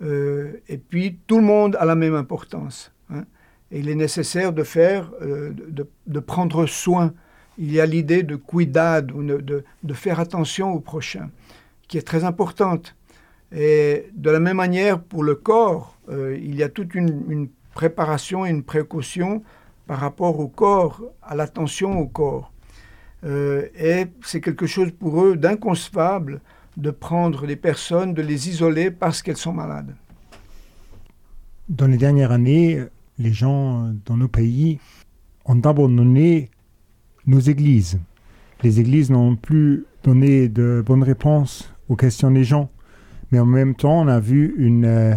Et puis, tout le monde a la même importance. Hein. Et il est nécessaire de faire, de, prendre soin. Il y a l'idée de cuidado, de, faire attention au prochain qui est très importante. Et de la même manière, pour le corps, euh, il y a toute une, une, préparation et une précaution par rapport au corps, à l'attention au corps. Euh, et c'est quelque chose pour eux d'inconcevable de prendre des personnes, de les isoler parce qu'elles sont malades. Dans les dernières années, les gens dans nos pays ont abandonné nos églises. Les églises n'ont plus donné de bonnes réponses aux questions des gens. Mais en même temps, on a vu une, euh,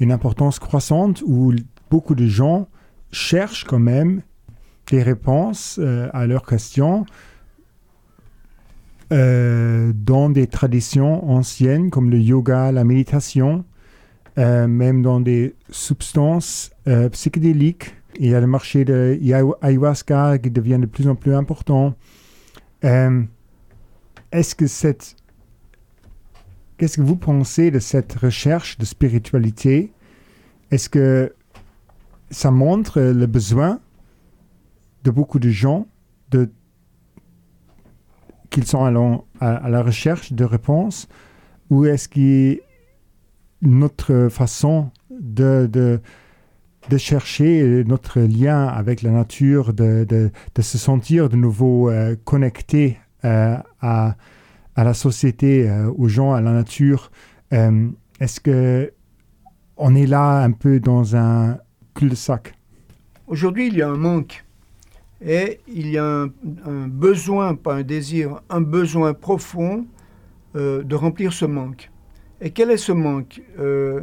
une importance croissante où beaucoup de gens cherchent quand même des réponses euh, à leurs questions euh, dans des traditions anciennes comme le yoga, la méditation, même dans des substances psychédéliques. Il y a le marché de ayahuasca qui devient de plus en plus important. Euh, Est-ce que cette Qu'est-ce que vous pensez de cette recherche de spiritualité? Est-ce que ça montre le besoin de beaucoup de gens de qu'ils sont allons à, la recherche de réponses? Ou est-ce que notre façon de, de, chercher notre lien avec la nature, de, de, se sentir de nouveau euh, connecté euh, à, à, la société, euh, aux gens, à la nature, euh, est-ce que on est là un peu dans un cul-de-sac? Aujourd'hui, il y a un manque. Et il y a un, un, besoin, pas un désir, un besoin profond euh, de remplir ce manque. Et quel est ce manque? Euh,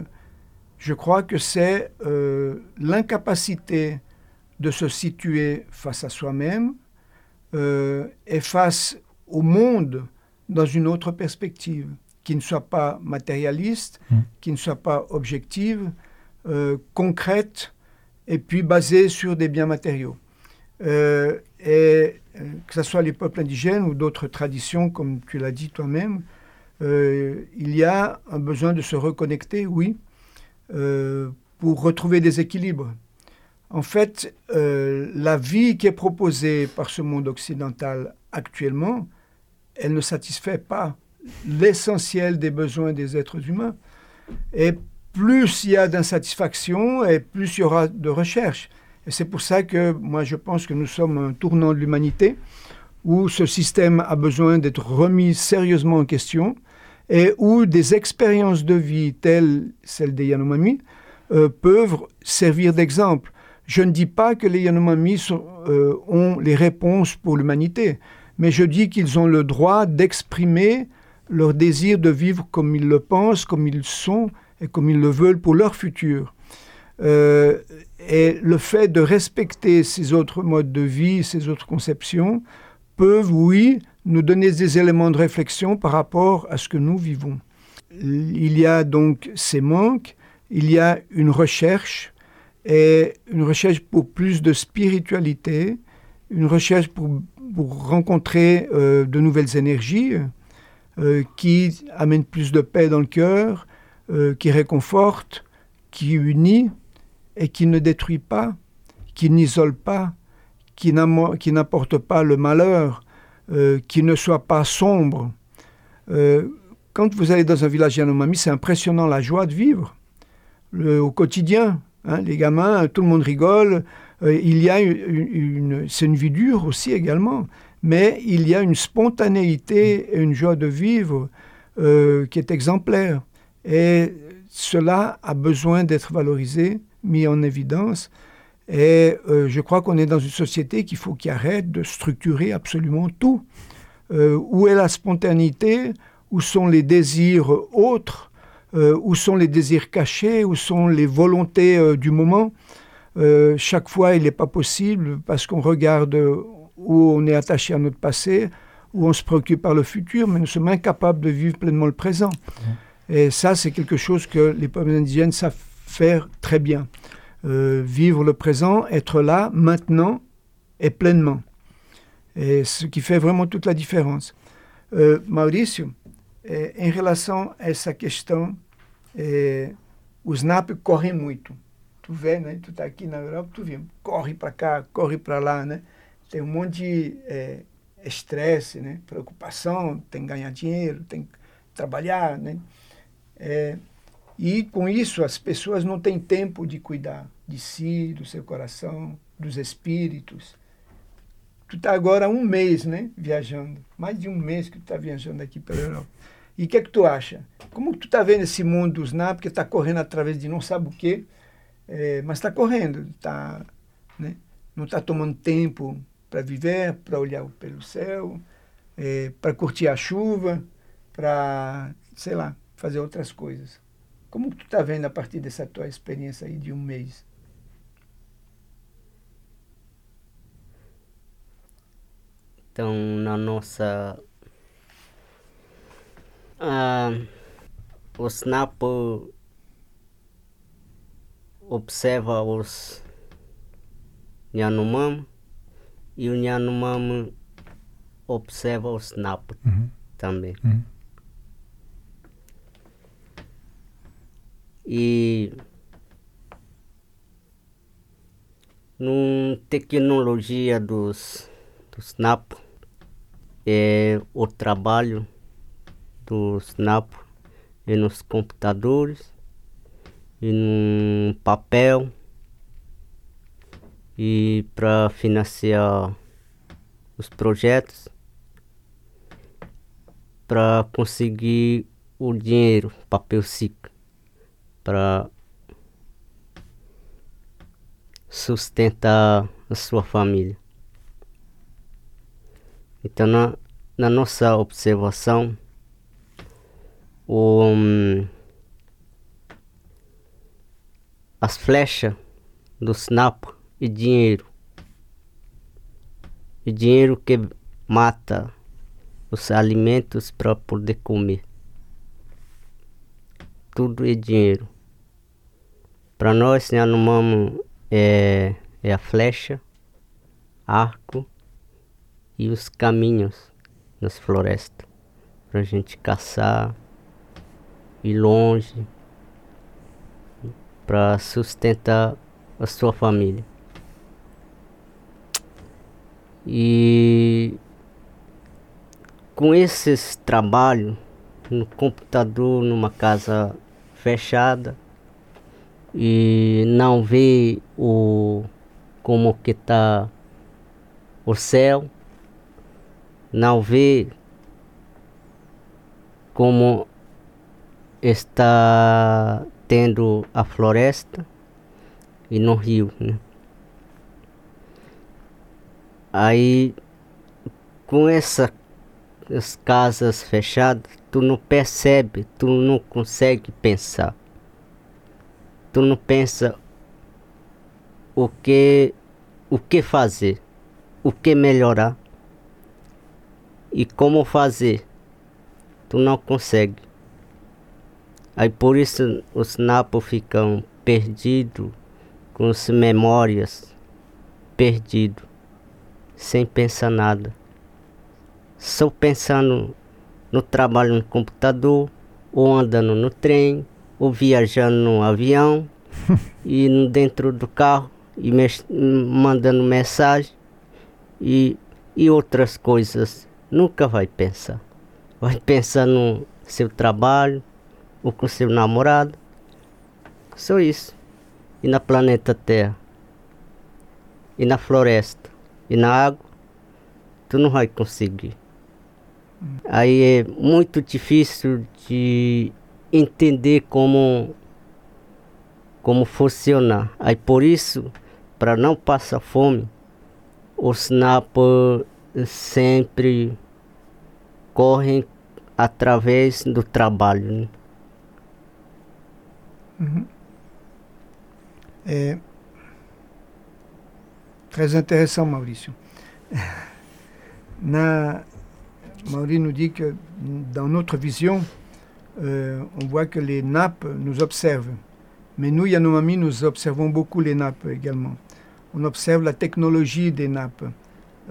Je crois que c'est euh, l'incapacité de se situer face à soi-même euh, et face au monde dans une autre perspective, qui ne soit pas matérialiste, mmh. qui ne soit pas objective, euh, concrète, et puis basée sur des biens matériaux. Et que ce soit les peuples indigènes ou d'autres traditions, comme tu l'as dit toi-même, il y a un besoin de se reconnecter, oui, euh, pour retrouver des équilibres. En fait, euh, la vie qui est proposée par ce monde occidental actuellement, elle ne satisfait pas l'essentiel des besoins des êtres humains. Et plus il y a d'insatisfaction et plus il y aura de recherche. Et c'est pour ça que moi je pense que nous sommes un tournant de l'humanité où ce système a besoin d'être remis sérieusement en question et où des expériences de vie telles celles des Yanomami euh, peuvent servir d'exemple. Je ne dis pas que les Yanomami euh, ont les réponses pour l'humanité, mais je dis qu'ils ont le droit d'exprimer leur désir de vivre comme ils le pensent, comme ils sont et comme ils le veulent pour leur futur. Euh, et le fait de respecter ces autres modes de vie, ces autres conceptions, peuvent, oui, nous donner des éléments de réflexion par rapport à ce que nous vivons. Il y a donc ces manques, il y a une recherche, et une recherche pour plus de spiritualité, une recherche pour, rencontrer euh, de nouvelles énergies euh, qui amènent plus de paix dans le cœur, euh, qui réconforte, qui unit et qui ne détruit pas, qui n'isole pas, qui n'apporte pas le malheur, euh, qui ne soit pas sombre. Euh, quand vous allez dans un village Yanomami, c'est impressionnant la joie de vivre au quotidien. Hein, les gamins, tout le monde rigole. Euh, il y a une, une c'est une vie dure aussi également, mais il y a une spontanéité et une joie de vivre qui est exemplaire. Et cela a besoin d'être valorisé, mis en évidence. Et euh, je crois qu'on est dans une société qu'il faut qu'il arrête de structurer absolument tout. Euh, où est la spontanéité? Où sont les désirs autres? Euh, Où sont les désirs cachés? Où sont les volontés du moment? Chaque fois, il n'est pas possible parce qu'on regarde où on est attaché à notre passé, où on se préoccupe par le futur, mais nous sommes incapables de vivre pleinement le présent. Et ça, c'est quelque chose que les peuples indigènes savent faire très bien. Euh, vivre le présent, être là, maintenant et pleinement. Et ce qui fait vraiment toute la différence. Euh, Maurício, eh, em relação a essa questão, eh, o SNAP corre muito. Tu vê, né? Tu tá aqui na Europa, tu vê, corre para cá, corre para lá, né? Tem um monte de eh, estresse, né? Preocupação, tem que ganhar dinheiro, tem que trabalhar, né? É, e com isso as pessoas não têm tempo de cuidar de si, do seu coração, dos espíritos. Tu está agora um mês, né, viajando, mais de um mês que tu está viajando aqui pela Europa. E o que é que tu acha? Como tu está vendo esse mundo dos NAP, que está correndo através de não sabe o quê, é, mas está correndo, tá, né? não está tomando tempo para viver, para olhar pelo céu, é, para curtir a chuva, para, sei lá, fazer outras coisas. Como tu está vendo a partir dessa tua experiência aí de um mês? Então, na nossa. Ah, o Snap observa os Yanomami e o Yanomami observa o Snap Mhm. também. Mhm. E numa tecnologia dos, do Snap, é o trabalho dos NAPO e nos computadores e no papel e para financiar os projetos para conseguir o dinheiro, papel SIC, para sustentar a sua família. Então, na, na nossa observação, o, um, as flechas do snap e dinheiro. E dinheiro que mata os alimentos para poder comer. Tudo é dinheiro. Para nós, Yanomamo é, é a flecha, arco e os caminhos nas florestas para a gente caçar, ir longe, para sustentar a sua família. E com esses trabalhos no computador, numa casa fechada, e não ver o como que está o céu, não ver como está tendo a floresta e no rio. Né? Aí com essas casas fechadas, tu não percebe, tu não consegue pensar. Tu não pensa o que o que fazer, o que melhorar e como fazer. Tu não consegue. Aí por isso os napos ficam perdidos, com as memórias perdidos, sem pensar nada. Só pensando no trabalho no computador, ou andando no trem, ou viajando *laughs* no avião, e dentro do carro, e mandando mensagem, e, e outras coisas. Nunca vai pensar. Vai pensar no seu trabalho, ou com seu namorado. Só isso. E na planeta Terra. E na floresta. E na água. Tu não vai conseguir. Aí é muito difícil de entender como como funcionar. Aí por isso, para não passar fome, os NAPA sempre correm através do trabalho. Né? Uhum. É très intéressant, Maurício. *laughs* Na, Maurício nous dit que dans notre vision, euh, on voit que les nappes nous observent. Mais nous, Yanomami, nous observons beaucoup les nappes également. On observe la technologie des nappes.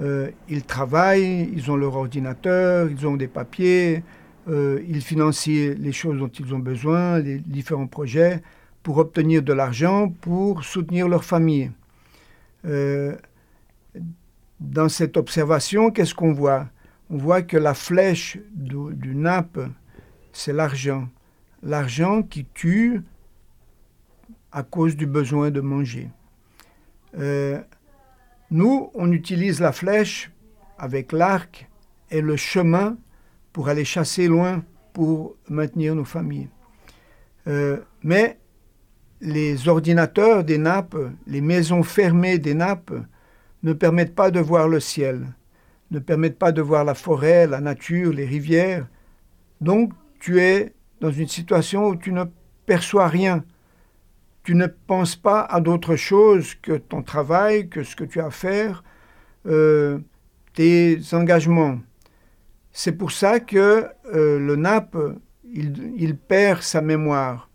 Euh, ils travaillent, ils ont leur ordinateur, ils ont des papiers, euh, ils financient les choses dont ils ont besoin, les différents projets, pour obtenir de l'argent, pour soutenir leur famille. Dans cette observation, qu'est-ce qu'on voit? On voit que la flèche du, nappe, c'est l'argent. L'argent qui tue à cause du besoin de manger. Euh, nous, on utilise la flèche avec l'arc et le chemin pour aller chasser loin pour maintenir nos familles. Euh, mais les ordinateurs des nappes, les maisons fermées des nappes, ne permettent pas de voir le ciel, ne permettent pas de voir la forêt, la nature, les rivières. Donc tu es dans une situation où tu ne perçois rien. Tu ne penses pas à d'autre chose que ton travail, que ce que tu as à faire, euh, tes engagements. C'est pour ça que euh, le nappe, il, il, perd sa mémoire.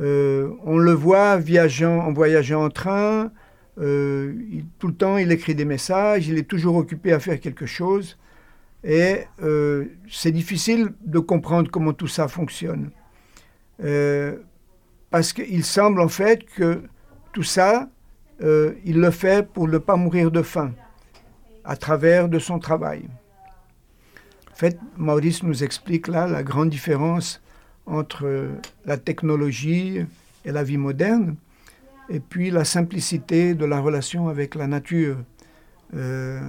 Euh, on le voit viageant, en voyageant en train, euh, tout le temps il écrit des messages, il est toujours occupé à faire quelque chose. Et euh, c'est difficile de comprendre comment tout ça fonctionne. Euh, parce qu'il semble en fait que tout ça, il le fait pour ne pas mourir de faim, à travers de son travail. En fait, Maurice nous explique là la grande différence entre la technologie et la vie moderne, et puis la simplicité de la relation avec la nature. Euh,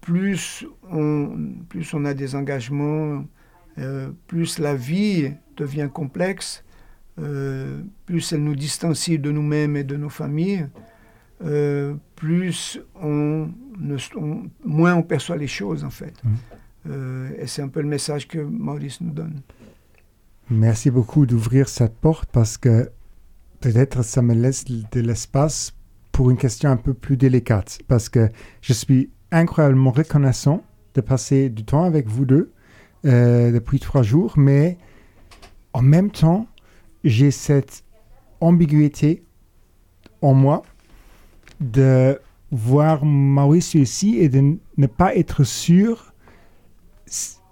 plus, on, plus on a des engagements, euh, plus la vie devient complexe, euh, plus elle nous distancie de nous-mêmes et de nos familles, plus on, ne, on, moins on perçoit les choses en fait. Mmh. Et c'est un peu le message que Maurice nous donne. Merci beaucoup d'ouvrir cette porte parce que peut-être ça me laisse de l'espace pour une question un peu plus délicate. Parce que je suis incroyablement reconnaissant de passer du temps avec vous deux euh, depuis trois jours, mais en même temps, j'ai cette ambiguïté en moi de voir Maurice ici et de ne pas être sûr.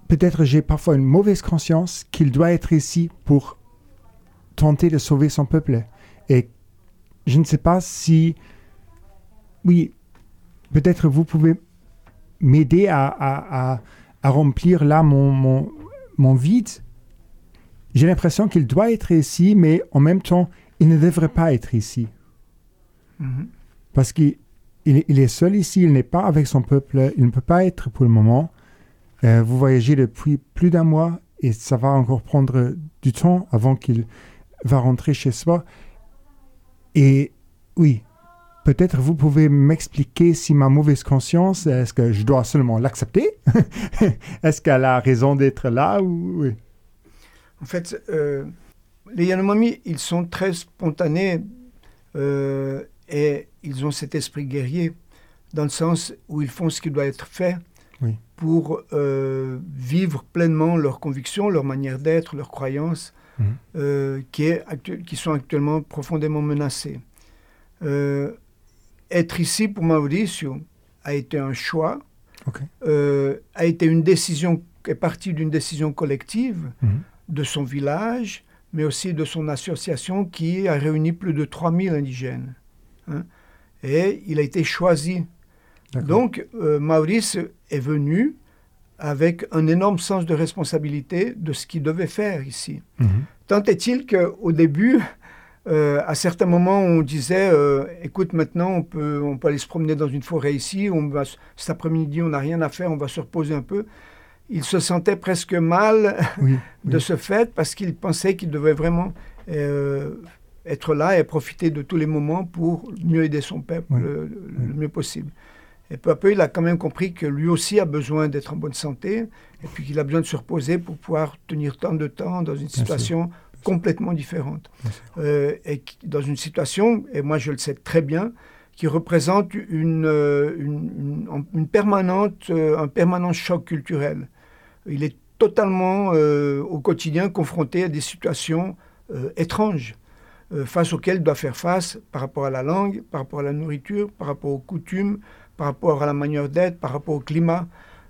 Peut-être j'ai parfois une mauvaise conscience qu'il doit être ici pour tenter de sauver son peuple. Et je ne sais pas si, oui, peut-être vous pouvez m'aider à, à, à, à, remplir là mon, mon, mon vide. J'ai l'impression qu'il doit être ici, mais en même temps, il ne devrait pas être ici. Mm -hmm. Parce qu'il il est seul ici, il n'est pas avec son peuple, il ne peut pas être pour le moment. Euh, vous voyagez depuis plus d'un mois et ça va encore prendre du temps avant qu'il va rentrer chez soi. Et oui, peut-être vous pouvez m'expliquer si ma mauvaise conscience, est-ce que je dois seulement l'accepter? *laughs* Est-ce qu'elle a raison d'être là ou oui? En fait, euh, les Yanomami, ils sont très spontanés euh, et ils ont cet esprit guerrier dans le sens où ils font ce qui doit être fait oui. pour euh, vivre pleinement leurs convictions, leur manière d'être, leurs croyances, mmh. euh, qui, est qui, sont actuellement profondément menacées. Euh, être ici pour Mauricio a été un choix, okay. a été une décision, est partie d'une décision collective mmh. de son village, mais aussi de son association qui a réuni plus de 3000 indigènes. Hein, et il a été choisi. Donc, euh, Maurice est venu avec un énorme sens de responsabilité de ce qu'il devait faire ici. -hmm. Tant est-il qu'au début, euh, à certains moments, on disait euh, écoute, maintenant, on peut, on peut aller se promener dans une forêt ici, on va, cet après-midi, on n'a rien à faire, on va se reposer un peu. Il se sentait presque mal *laughs* oui, de oui. ce fait parce qu'il pensait qu'il devait vraiment euh, être là et profiter de tous les moments pour mieux aider son peuple oui. le, le, mieux possible. Et peu à peu, il a quand même compris que lui aussi a besoin d'être en bonne santé et puis qu'il a besoin de se reposer pour pouvoir tenir tant de temps dans une situation complètement différente. Euh, et dans une situation, et moi je le sais très bien, qui représente une, une, une, une permanente, un permanent choc culturel. Il est totalement euh, au quotidien confronté à des situations euh, étranges face auxquelles il doit faire face par rapport à la langue, par rapport à la nourriture, par rapport aux coutumes, par rapport à la manière d'être, par rapport au climat,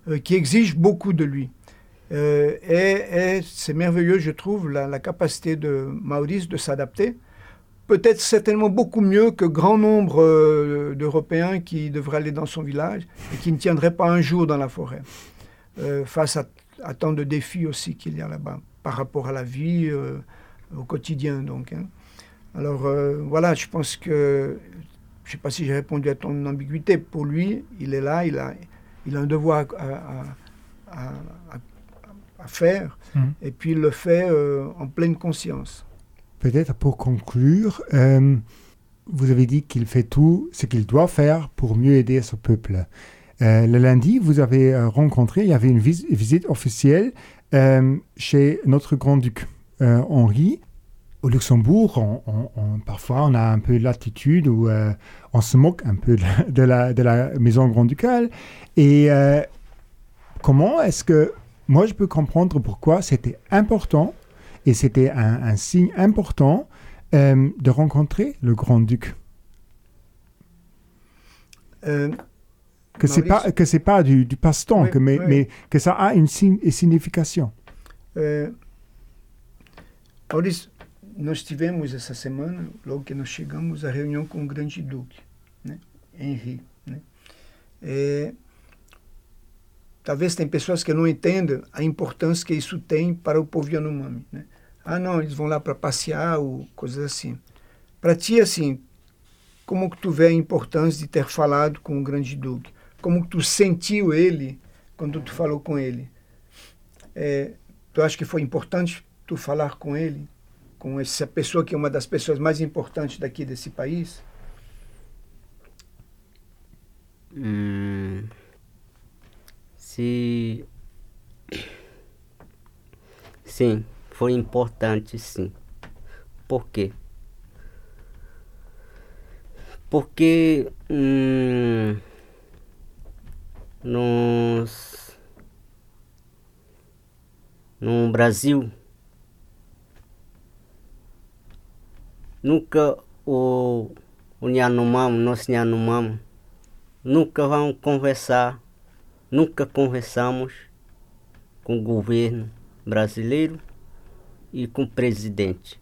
euh, qui exige beaucoup de lui. Euh, et, c'est merveilleux, je trouve, la, capacité de Maurice de s'adapter. Peut-être certainement beaucoup mieux que grand nombre euh, d'Européens qui devraient aller dans son village et qui ne tiendraient pas un jour dans la forêt, face à, à, tant de défis aussi qu'il y a là-bas, par rapport à la vie au quotidien. Donc, hein. Alors voilà, je pense que je ne sais pas si j'ai répondu à ton ambiguïté. Pour lui, il est là, il a, il a un devoir à, à, à, à faire, mmh. et puis il le fait euh, en pleine conscience. Peut-être pour conclure, euh, vous avez dit qu'il fait tout ce qu'il doit faire pour mieux aider ce peuple. Euh, le lundi, vous avez rencontré, il y avait une vis visite officielle chez notre grand-duc Henri, au Luxembourg, on, on, on, parfois, on a un peu l'attitude où euh, on se moque un peu de la, de la, maison grand-ducale. Et euh, comment est-ce que moi, je peux comprendre pourquoi c'était important, et c'était un, un, signe important, euh, de rencontrer le grand-duc que c'est pas que c'est pas du, du passe-temps, oui, mais, oui. mais, que ça a une, une signification. Maurice, nós tivemos essa semana, logo que nós chegamos, a reunião com o grande duque, né? Henri. Né? É, talvez tem pessoas que não entendem a importância que isso tem para o povo Yanomami. Né? Ah, não, eles vão lá para passear ou coisas assim. Para ti, assim, como que tu vê a importância de ter falado com o grande duque? Como que tu sentiu ele quando tu falou com ele? É, tu acha que foi importante tu falar com ele? Com essa pessoa que é uma das pessoas mais importantes daqui desse país? Hum, se sim, foi importante sim. Por quê? Porque hum, nos, no Brasil nunca o, o Nyanomamo, nós Nyanomamo, nunca vão conversar, nunca conversamos com o governo brasileiro e com o presidente.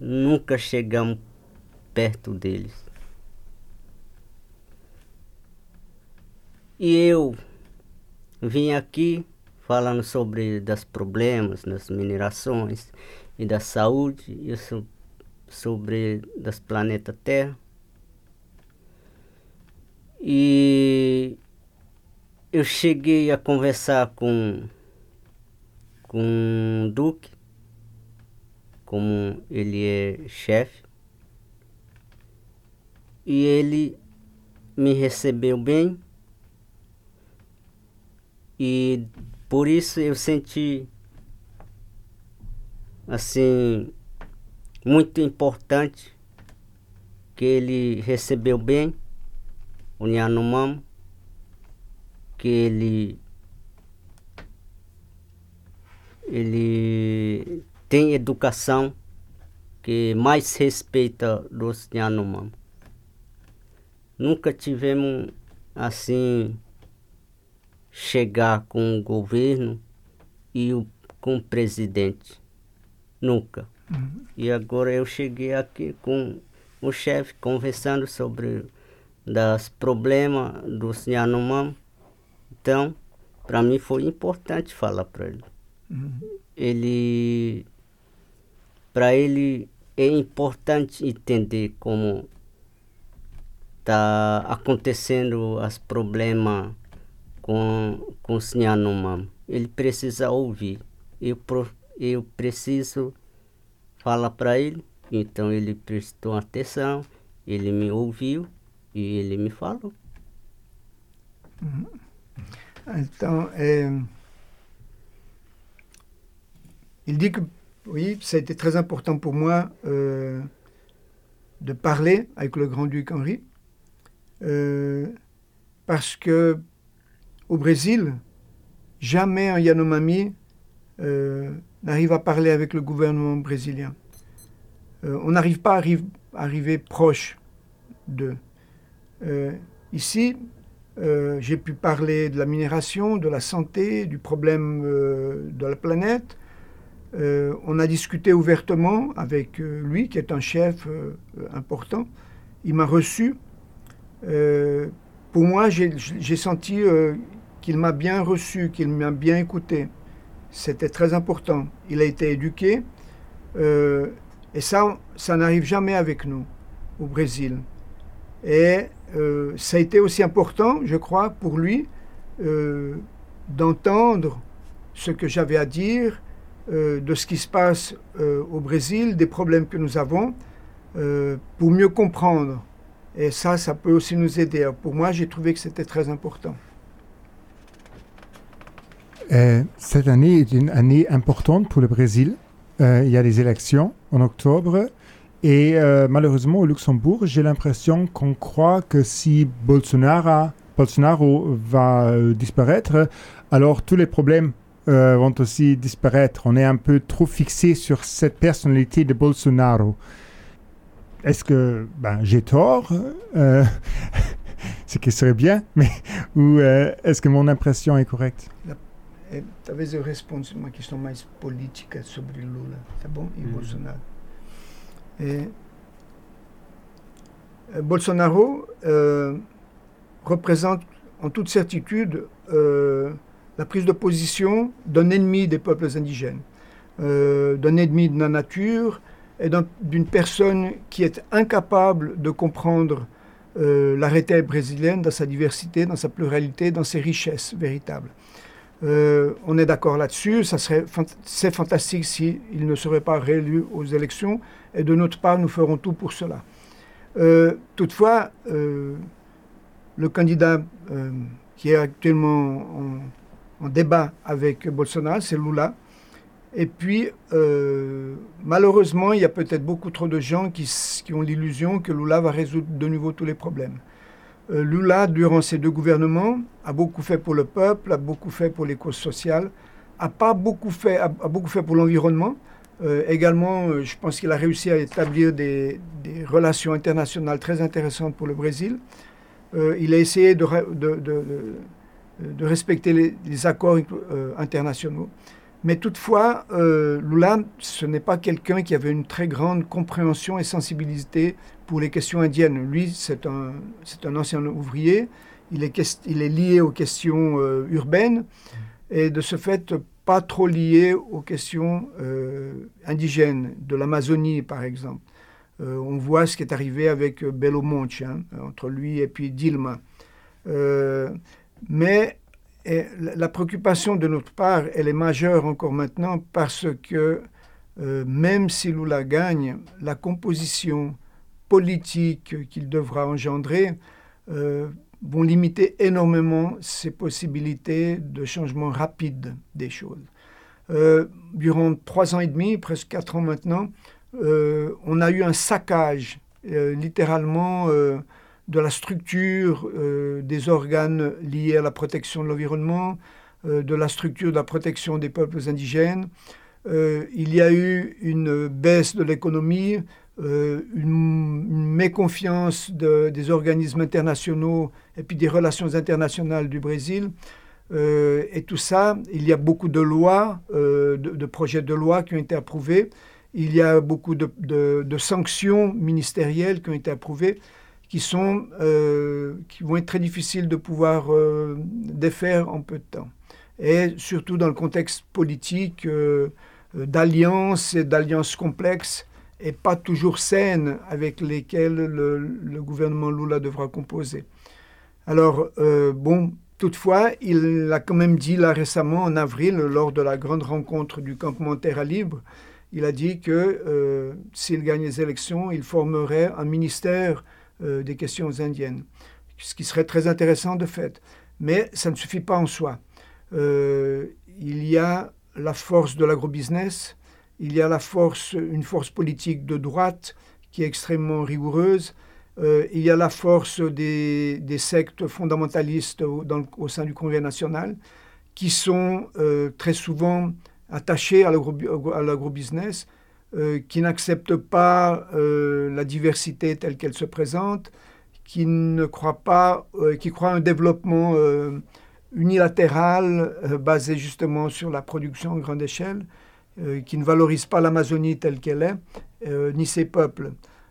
Nunca chegamos perto deles. E eu vim aqui falando sobre das problemas das minerações e da saúde e sobre das planeta Terra. E eu cheguei a conversar com com Duque, como ele é chefe, e ele me recebeu bem e por isso eu senti assim muito importante que ele recebeu bem o Nyanomamo, que ele ele tem educação que mais respeita dos Nyanomamo. Nunca tivemos assim chegar com o governo e o, com o presidente. Nunca. Uhum. E agora eu cheguei aqui com o chefe conversando sobre os problemas do Yanomami. Então, para mim foi importante falar para ele. Uhum. Ele para ele é importante entender como está acontecendo os problemas com, com o Yanomami. Ele precisa ouvir. Eu, eu preciso falar para ele. Então ele prestou atenção, ele me ouviu e ele me falou. Então, é, il dit que oui, ça a été très important pour moi euh, de parler avec le grand-duc Henri, euh, parce que au Brésil, jamais un Yanomami euh, n'arrive à parler avec le gouvernement brésilien. Euh, on n'arrive pas à arriver proche d'eux. Euh, ici, euh, j'ai pu parler de la minération, de la santé, du problème de la planète. on a discuté ouvertement avec lui, qui est un chef important. Il m'a reçu. pour moi, j'ai senti qu'il m'a bien reçu, qu'il m'a bien écouté. C'était très important. Il a été éduqué. Euh, et ça, ça n'arrive jamais avec nous au Brésil. Et euh, ça a été aussi important, je crois, pour lui, euh, d'entendre ce que j'avais à dire, de ce qui se passe au Brésil, des problèmes que nous avons, pour mieux comprendre. Et ça, ça peut aussi nous aider. pour moi, j'ai trouvé que c'était très important. Euh, cette année est une année importante pour le Brésil. Euh, il y a des élections en octobre. Et euh, malheureusement, au Luxembourg, j'ai l'impression qu'on croit que si Bolsonaro, va disparaître, alors tous les problèmes vont aussi disparaître. On est un peu trop fixé sur cette personnalité de Bolsonaro. Est-ce que ben, j'ai tort? *laughs* Ce qui serait bien, mais ou est-ce que mon impression est correcte? É, talvez eu responda uma questão mais política sobre Lula, tá bom? E uhum. Bolsonaro. É, Bolsonaro euh, représente en toute certitude euh, la prise de position d'un ennemi des peuples indigènes, euh, d'un ennemi de la nature et d'une personne qui est incapable de comprendre euh, l'arrêté brésilienne dans sa diversité, dans sa pluralité, dans ses richesses véritables. Euh, on est d'accord là-dessus, c'est fantastique s'il ne serait pas réélu aux élections, et de notre part, nous ferons tout pour cela. Euh, toutefois, euh, le candidat qui est actuellement en, en débat avec Bolsonaro, c'est Lula. Et puis, malheureusement, il y a peut-être beaucoup trop de gens qui, qui ont l'illusion que Lula va résoudre de nouveau tous les problèmes. Euh, Lula, durant ses deux gouvernements, a beaucoup fait pour le peuple, a beaucoup fait pour les causes sociales, a pas beaucoup fait, a, beaucoup fait pour l'environnement. Euh, également, euh, je pense qu'il a réussi à établir des, relations internationales très intéressantes pour le Brésil. Il a essayé de, respecter les, accords internationaux. Mais toutefois, euh, Lula, ce n'est pas quelqu'un qui avait une très grande compréhension et sensibilité pour les questions indiennes. Lui, c'est un, ancien ouvrier, il est, lié aux questions euh, urbaines et de ce fait pas trop lié aux questions euh, indigènes, de l'Amazonie par exemple. Euh, on voit ce qui est arrivé avec Belo Monte, hein, entre lui et puis Dilma. Mais la préoccupation de notre part, elle est majeure encore maintenant parce que euh, même si Lula gagne, la composition politique qu'il devra engendrer euh, vont limiter énormément ses possibilités de changement rapide des choses. Euh, durant trois ans et demi, presque quatre ans maintenant, on a eu un saccage, littéralement, de la structure euh, des organes liés à la protection de l'environnement, euh, de la structure de la protection des peuples indigènes. Euh, il y a eu une baisse de l'économie, une, méconfiance de, des organismes internationaux et puis des relations internationales du Brésil. Et tout ça, il y a beaucoup de lois, de, projets de loi qui ont été approuvés. Il y a beaucoup de sanctions ministérielles qui ont été approuvées qui, sont, euh, qui vont être très difficiles de pouvoir euh, défaire en peu de temps. Et surtout dans le contexte politique euh, d'alliances et d'alliances complexes et pas toujours saines avec lesquelles le, le gouvernement Lula devra composer. Alors, bon, toutefois, il a quand même dit là récemment, en avril, lors de la grande rencontre du campement Terra Libre, il a dit que s'il gagne les élections, il formerait un ministère euh, des questions indiennes, ce qui serait très intéressant de fait. Mais ça ne suffit pas en soi. Euh, il y a la force de l'agrobusiness, il y a la force, une force politique de droite qui est extrêmement rigoureuse, euh, il y a la force des, sectes fondamentalistes au, sein du Congrès national qui sont très souvent attachés à l'agrobusiness, euh, qui n'acceptent pas euh, la diversité telle qu'elle se présente, qui ne croient pas, euh, qui croient un développement unilatéral basé justement sur la production à grande échelle, qui ne valorise pas l'Amazonie telle qu'elle est, ni ses peuples.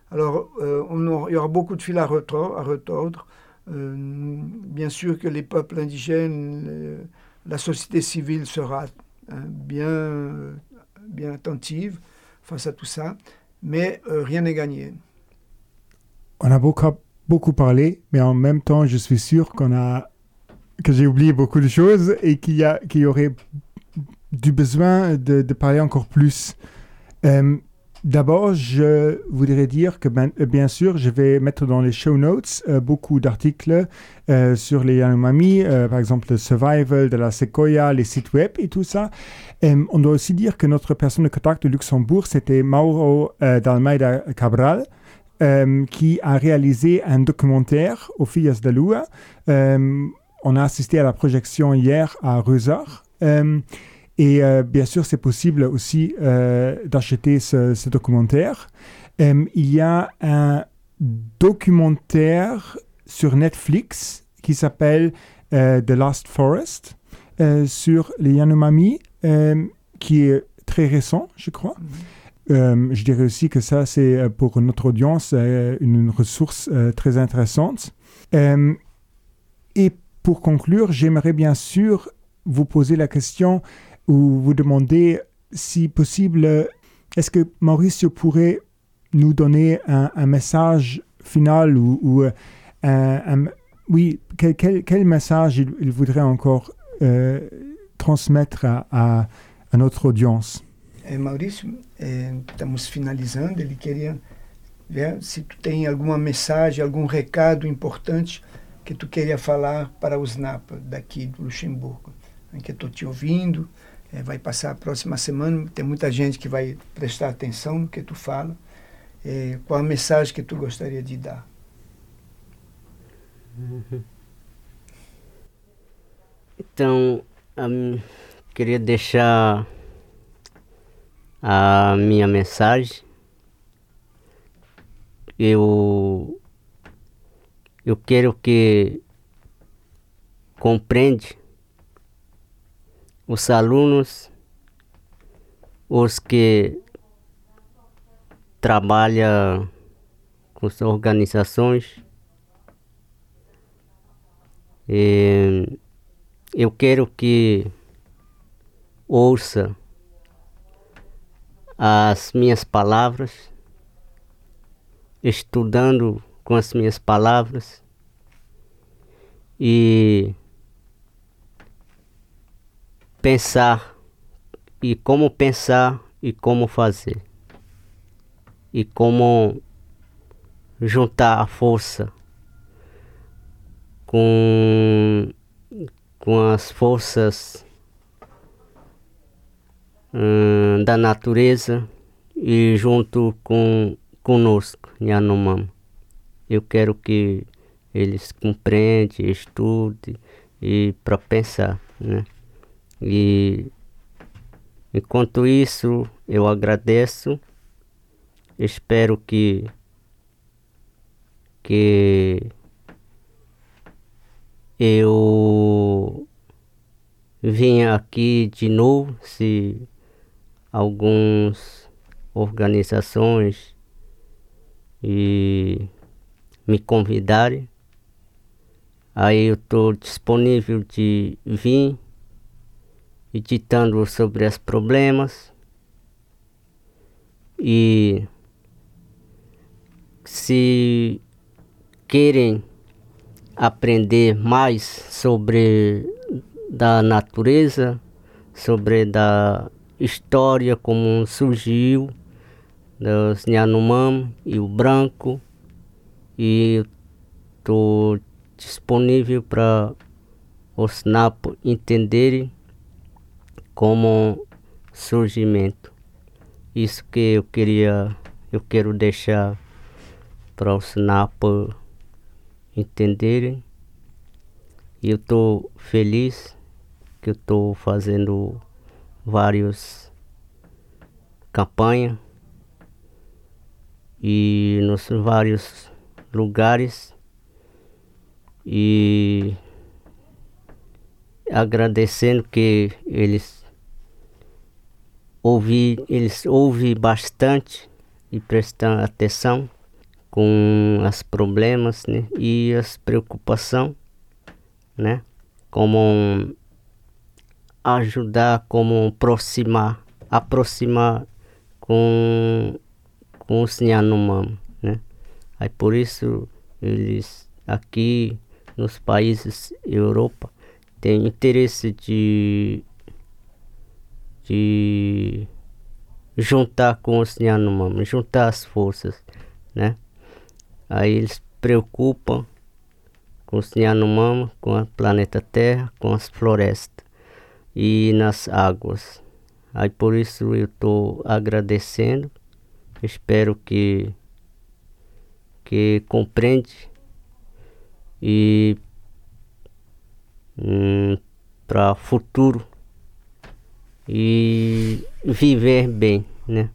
Alors, il y aura beaucoup de fils à retordre. Bien sûr que les peuples indigènes, la société civile sera hein, bien, bien attentive face à tout ça, mais euh, rien n'est gagné. On a beaucoup, beaucoup parlé, mais en même temps, je suis sûr qu'on a que j'ai oublié beaucoup de choses et qu'il y, y aurait du besoin de, de parler encore plus. Euh, D'abord, je voudrais dire que ben, euh, bien sûr, je vais mettre dans les show notes euh, beaucoup d'articles euh, sur les Yanomami, par exemple le survival de la Sequoia, les sites web et tout ça. On doit aussi dire que notre personne de contact de Luxembourg, c'était Mauro d'Almeida Cabral, qui a réalisé un documentaire aux Filles de Lua. on a assisté à la projection hier à Rusard. Et euh, bien sûr, c'est possible aussi euh, d'acheter ce, ce, documentaire. Euh, il y a un documentaire sur Netflix qui s'appelle The Last Forest sur les Yanomami, qui est très récent, je crois. Mm -hmm. je dirais aussi que ça, c'est pour notre audience une ressource très intéressante. et pour conclure, j'aimerais bien sûr vous poser la question ou vous demander si possible, est-ce que Mauricio pourrait nous donner un, message final ou, un, oui, quel, message il, voudrait encore euh, transmettre à, à, à, notre audience? É, Maurício, é, estamos finalizando. Ele queria ver se tu tem alguma mensagem, algum recado importante que tu queria falar para os NAPA daqui do Luxemburgo. Que estou te ouvindo, é, vai passar a próxima semana, tem muita gente que vai prestar atenção no que tu fala. É, qual a mensagem que tu gostaria de dar? Então, um, queria deixar a minha mensagem. Eu eu quero que compreende os alunos, os que trabalham com as organizações. E eu quero que ouça as minhas palavras, estudando com as minhas palavras e pensar e como pensar e como fazer e como juntar a força com com as forças hum, da natureza e junto com conosco, Yanomama. Eu quero que eles compreendam, estudem e para pensar, né? E enquanto isso, eu agradeço. Espero que que eu venha aqui de novo se algumas organizações e me convidarem. Aí eu estou disponível de vir editando sobre os problemas. E se querem aprender mais sobre da natureza, sobre da história como surgiu dos Yanomami e o branco e estou disponível para os Napo entenderem como surgimento. Isso que eu queria, eu quero deixar para os Napo entenderem. Eu estou feliz que eu estou fazendo vários campanhas e nos vários lugares e agradecendo que eles ouvi, eles ouvem bastante e prestam atenção com os problemas né, e as preocupações, né, como ajudar, como aproximar, aproximar com, com os Yanomami, né? Aí por isso eles aqui nos países Europa têm interesse de de juntar com os Yanomami, juntar as forças, né? Aí eles preocupam com os Yanomami, com o planeta Terra, com as florestas e nas águas. Aí por isso eu estou agradecendo. Espero que que compreende e hum, para futuro e viver bem, né?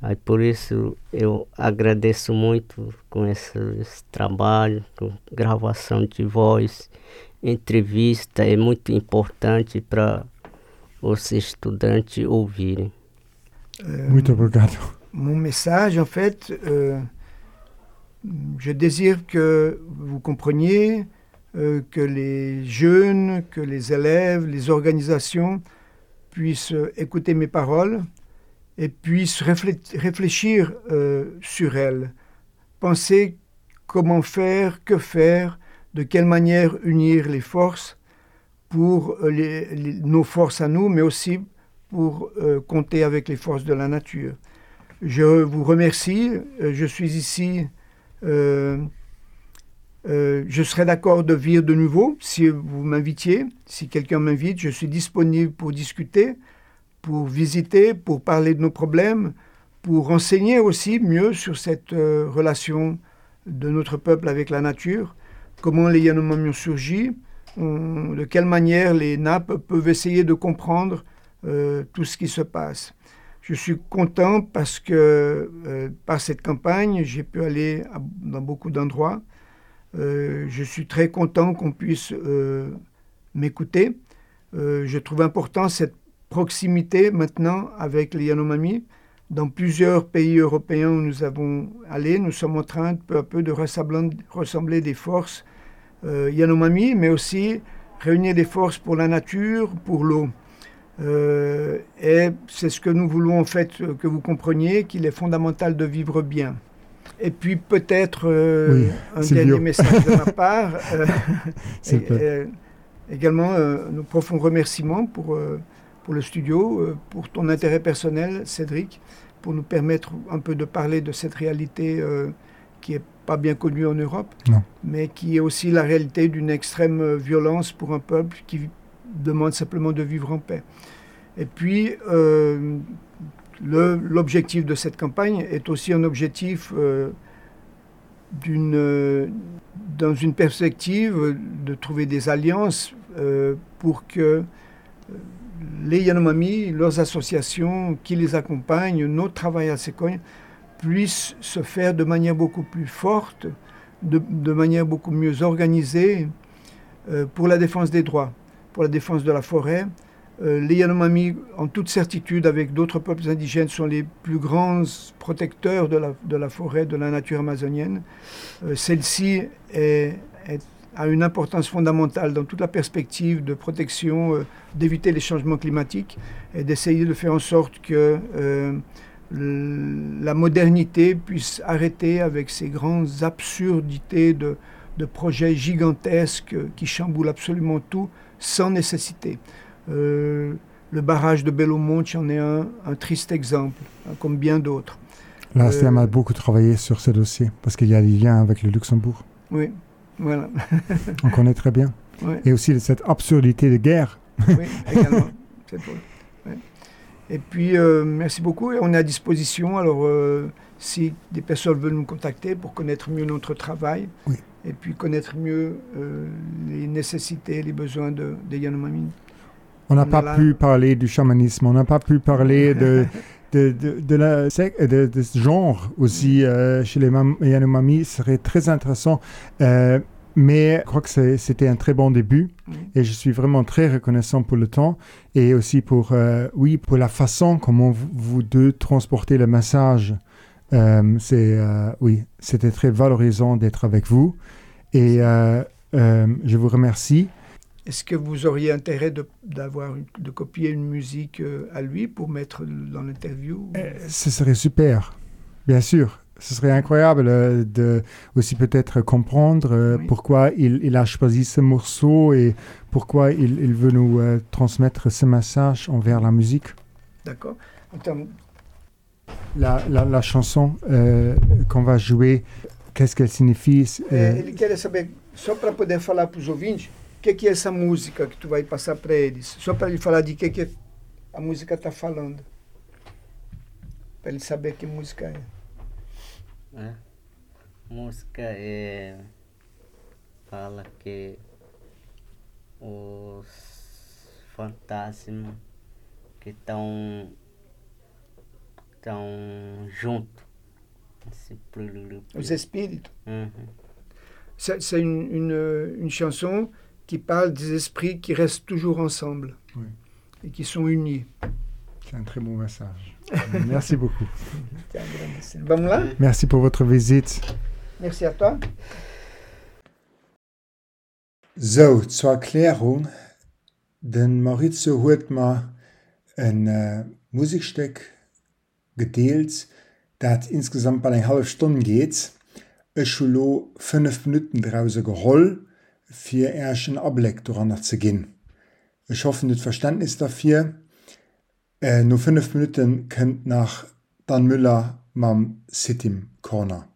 Aí por isso eu agradeço muito com esse, esse trabalho, com gravação de voz entrevista é muito importante para os estudantes ouvirem. Muito obrigado. Mon message, en fait, euh, je désire que vous compreniez euh, que les jeunes, que les élèves, les organisations puissent écouter mes paroles et puissent réfléchir euh, sur elles, penser comment faire, que faire, de quelle manière unir les forces pour euh, nos forces à nous, mais aussi pour euh, compter avec les forces de la nature. Je vous remercie. Euh, je suis ici. Euh, euh, je serais d'accord de venir de nouveau si vous m'invitiez. Si quelqu'un m'invite, je suis disponible pour discuter, pour visiter, pour parler de nos problèmes, pour renseigner aussi mieux sur cette euh, relation de notre peuple avec la nature, comment les Yanomami ont surgi, de quelle manière les nappes peuvent essayer de comprendre euh, tout ce qui se passe. Je suis content parce que par cette campagne, j'ai pu aller dans beaucoup d'endroits. Euh, je suis très content qu'on puisse euh, m'écouter. Euh, je trouve important cette proximité maintenant avec les Yanomami. Dans plusieurs pays européens où nous avons allé, nous sommes en train peu à peu de ressembler des forces Yanomami, mais aussi réunir des forces pour la nature, pour l'eau. Et c'est ce que nous voulons en fait que vous compreniez, qu'il est fondamental de vivre bien. Et puis peut-être euh, Oui, un dernier message de ma *laughs* part. euh, *laughs* et- et- également, euh, nos profonds remerciements pour, euh, pour le studio, euh, pour ton intérêt personnel, Cédric, pour nous permettre un peu de parler de cette réalité euh, qui n'est pas bien connue en Europe, Non. mais qui est aussi la réalité d'une extrême euh, violence pour un peuple qui demande simplement de vivre en paix. Et puis, euh, l'objectif de cette campagne est aussi un objectif euh, euh, dans une perspective de trouver des alliances euh, pour que les Yanomami, leurs associations qui les accompagnent, notre travail à Secogne, puissent se faire de manière beaucoup plus forte, de, de manière beaucoup mieux organisée pour la défense des droits, pour la défense de la forêt. Euh, les Yanomami, en toute certitude, avec d'autres peuples indigènes, sont les plus grands protecteurs de la, forêt, de la nature amazonienne. Euh, Celle-ci a une importance fondamentale dans toute la perspective de protection, euh, d'éviter les changements climatiques et d'essayer de faire en sorte que la modernité puisse arrêter avec ces grandes absurdités de, projets gigantesques qui chamboulent absolument tout sans nécessité. Euh, le barrage de Bellomonte en est un, un triste exemple, hein, comme bien d'autres. Là, Euh, a beaucoup travaillé sur ce dossier parce qu'il y a des liens avec le Luxembourg. Oui, voilà. *laughs* On connaît très bien. Ouais. Et aussi cette absurdité de guerre. oui, également. Et puis, euh, merci beaucoup. Et on est à disposition. Alors, euh, si des personnes veulent nous contacter pour connaître mieux notre travail, Oui. et puis connaître mieux les nécessités, les besoins de, des Yanomami. On n'a pas pu parler du chamanisme, on n'a pas pu parler *laughs* de, de, de, de la, sec- de, de ce genre aussi euh, chez les Mam- Yanomami. Ce serait très intéressant. Euh, mais je crois que c'était un très bon début Oui. et je suis vraiment très reconnaissant pour le temps et aussi pour, euh, oui, pour la façon comment vous, vous deux transportez le message. C'est, oui, c'était très valorisant d'être avec vous et je vous remercie. Est-ce que vous auriez intérêt de, d'avoir de copier une musique euh, à lui pour mettre dans l'interview Euh, Ce serait super, bien sûr. Ce serait incroyable euh, de aussi peut-être comprendre euh, Oui. pourquoi il, il a choisi ce morceau et pourquoi il, il veut nous euh, transmettre ce message envers la musique. D'accord La, la, la chanson euh, qu'on va jouer, qu'est-ce qu'elle signifie? É, euh, ele quer saber, só para poder falar para os ouvintes, o que, que é essa música que tu vai passar para eles? Só para ele falar de que, que a música está falando. Para ele saber que música é. né? Música é. Fala que os fantasmas que estão estão junto. Os espíritos. Uhum. C'est une, une, une chanson qui parle des esprits qui restent toujours ensemble Oui. et qui sont unis. C'est un très bon message. Merci *laughs* beaucoup. Merci pour votre visite. Merci à toi. So zur Erklärung den Maurizio huet ma ein äh, Musiksteck gedeelt, dat insgesamt bei eng halbe Stunde geht. Ech schulo 5 Minuten drause geholl für nach Obleck durchzugehen. Ich hoffe, das Verständnis dafür. Äh, nur fünf Minuten könnt nach Dan Müller mam Sitim Corner.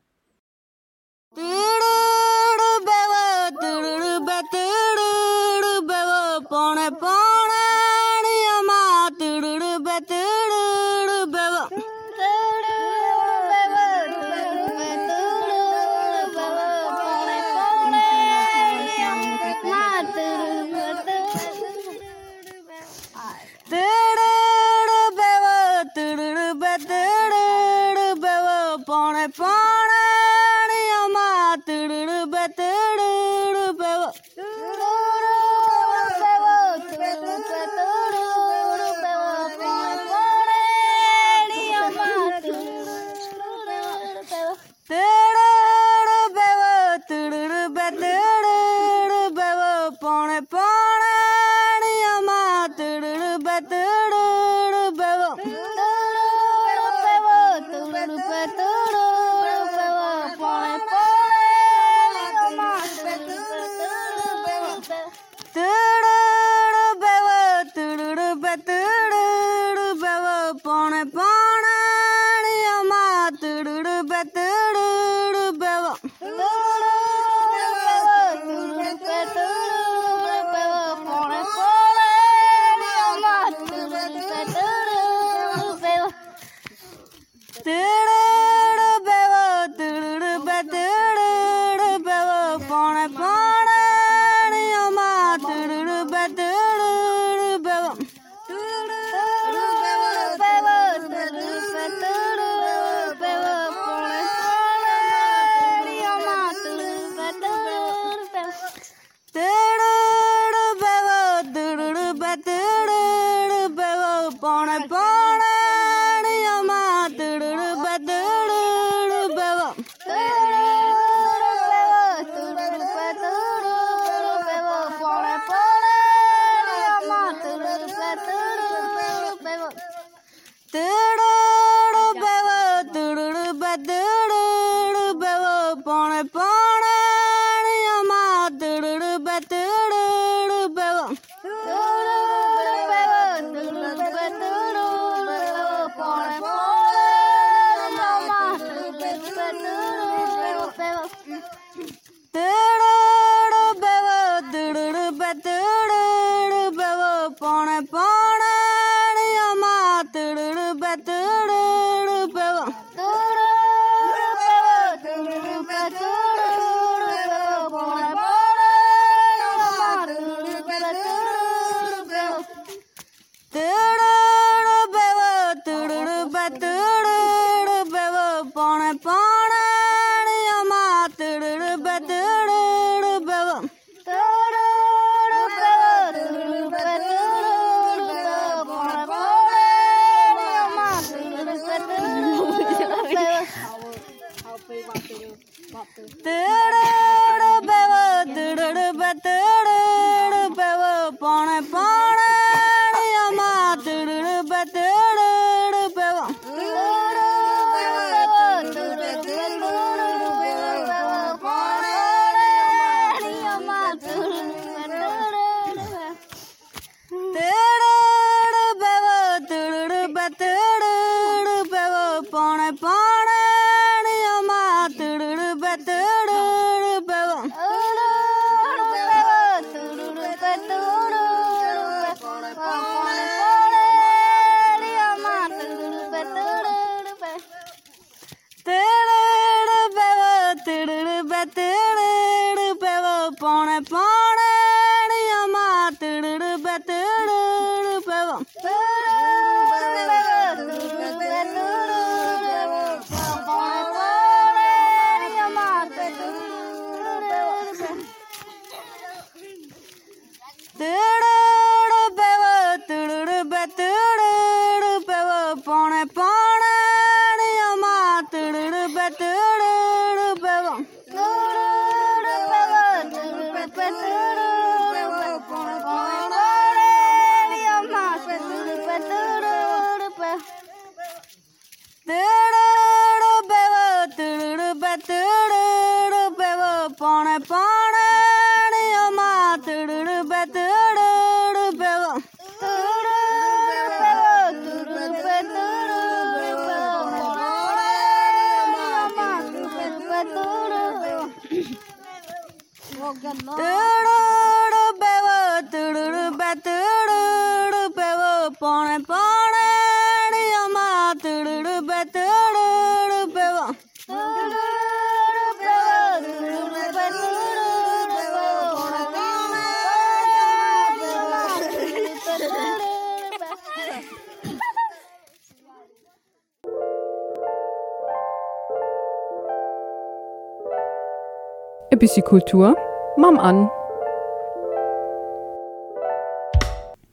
Bisschen Kultur, Mam an.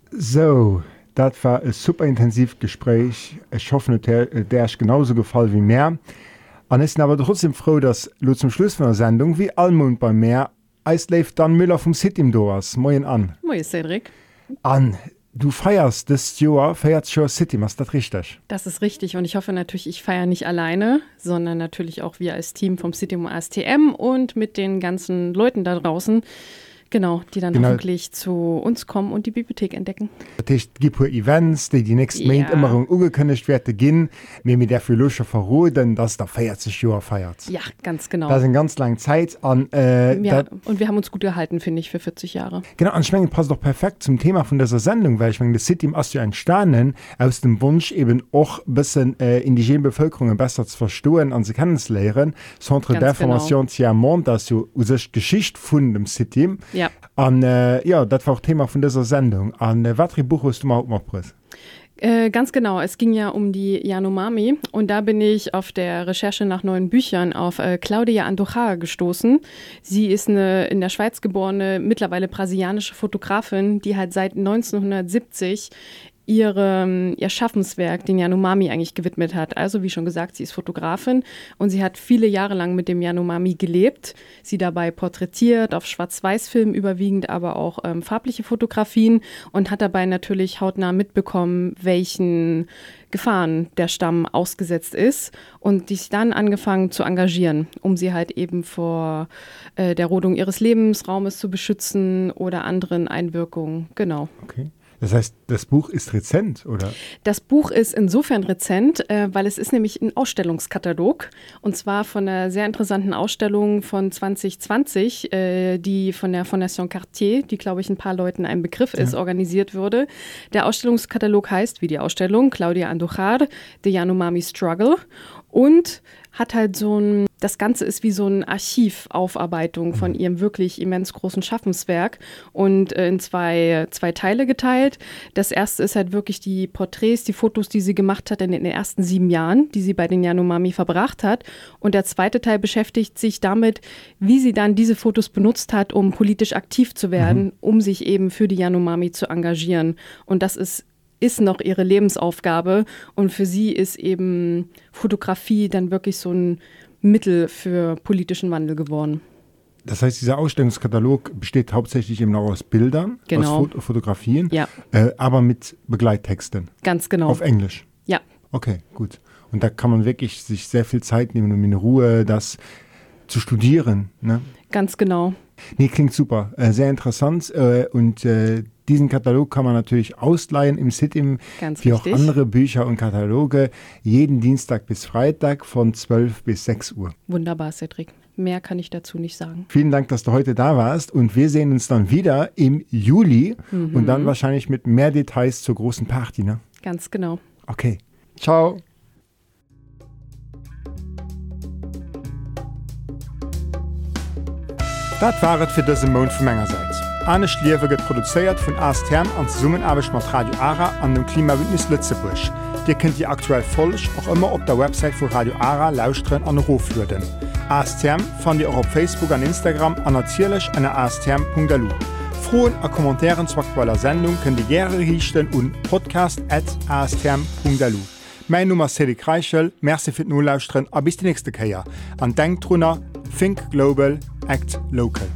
So, das war ein super intensiv Gespräch. Ich hoffe, der, der ist genauso gefallen wie mir. Und ich bin aber trotzdem froh, dass du zum Schluss von der Sendung, wie Almond bei mir, als lief dann Müller vom City im Doas. Moin an. Moin, Cedric. An, du feierst das Jahr, feiert Show City, ist das richtig? Das ist richtig und ich hoffe natürlich, ich feiere nicht alleine, sondern natürlich auch wir als Team vom City ASTM und mit den ganzen Leuten da draußen. Genau, die dann Genau. hoffentlich zu uns kommen und die Bibliothek entdecken. Es gibt Events, die die nächsten Ja. Monate immer angekündigt werden, gehen. Wir mit der Philosopher verroden, dass der 40 Jahre feiert. Ja, ganz genau. Das ist eine ganz lange Zeit. Und, äh, ja, und wir haben uns gut gehalten, finde ich, für 40 Jahre. Genau, und ich meine, passt doch perfekt zum Thema von dieser Sendung, weil ich meine, das City ist ja entstanden aus dem Wunsch, eben auch ein bisschen äh, indigene Bevölkerung besser zu verstehen und sie kennenzulernen. Centre Ganz d'Information Tiamont, das ist ja unsere Geschichte von dem City. Ja. Und äh, ja, das war auch Thema von dieser Sendung. Und äh, Buch hast du mal aufgebracht? Äh, ganz genau, es ging ja um die Yanomami und da bin ich auf der Recherche nach neuen Büchern auf äh, Claudia Andujar gestoßen. Sie ist eine in der Schweiz geborene, mittlerweile brasilianische Fotografin, die halt seit 1970 ihre, ihr Schaffenswerk, den Yanomami eigentlich gewidmet hat. Also wie schon gesagt, sie ist Fotografin und sie hat viele Jahre lang mit dem Yanomami gelebt, sie dabei porträtiert, auf Schwarz-Weiß-Film überwiegend, aber auch ähm, farbliche Fotografien und hat dabei natürlich hautnah mitbekommen, welchen Gefahren der Stamm ausgesetzt ist und sich dann angefangen zu engagieren, um sie halt eben vor äh, der Rodung ihres Lebensraumes zu beschützen oder anderen Einwirkungen. Genau. Okay. Das heißt, das Buch ist rezent, oder? Das Buch ist insofern rezent, äh, weil es ist nämlich ein Ausstellungskatalog und zwar von einer sehr interessanten Ausstellung von 2020, äh, die von der Fondation Cartier, die glaube ich ein paar Leuten ein Begriff ist, organisiert wurde. Der Ausstellungskatalog heißt wie die Ausstellung Claudia Andujar, The Yanomami Struggle und hat halt so ein, das Ganze ist wie so ein Archivaufarbeitung von ihrem wirklich immens großen Schaffenswerk und äh, in zwei, zwei Teile geteilt. Das erste ist halt wirklich die Porträts, die Fotos, die sie gemacht hat in den ersten sieben Jahren, die sie bei den Yanomami verbracht hat. Und der zweite Teil beschäftigt sich damit, wie sie dann diese Fotos benutzt hat, um politisch aktiv zu werden, um sich eben für die Yanomami zu engagieren. Und das ist ist noch ihre Lebensaufgabe und für sie ist eben Fotografie dann wirklich so ein Mittel für politischen Wandel geworden. Das heißt, dieser Ausstellungskatalog besteht hauptsächlich eben auch aus Bildern, Genau. aus Fot Fotografien, Ja. äh, aber mit Begleittexten Ganz genau. auf Englisch. ja, Okay, gut. Und da kann man wirklich sich sehr viel Zeit nehmen, um in Ruhe das zu studieren. Ne? ganz genau. Nee, klingt super. Äh, sehr interessant. Äh, und äh, diesen Katalog kann man natürlich ausleihen im Sitim, Ganz wie auch andere Bücher und Kataloge, jeden Dienstag bis Freitag von 12 bis 6 Uhr. Wunderbar, Cedric. Mehr kann ich dazu nicht sagen. Vielen Dank, dass du heute da warst und wir sehen uns dann wieder im Juli und Mhm. dann wahrscheinlich mit mehr Details zur großen Party. Ne? Ganz genau. Okay. Ciao. Dat waret fir dëse Mound vum engerseits. Anne Schliewe get produzéiert vun Astherm an Summenarbeg mat Radio Ara an dem Klimawindnis Lützebusch. Dir kennt Di aktuell folech och immer op der Website vu Radio Ara lausren an Roflöden. Astherm fan Dir auch op Facebook an Instagram annozierlech an astherm.lu. Froen a Kommentaren zu aktueller Sendung kën de Gerre richten un podcast@astherm.lu. Mein Nummer Sedi Kreichel, Merczifir Nolauusren a bis die nächste Käier. An Denktrunnner think global, act local.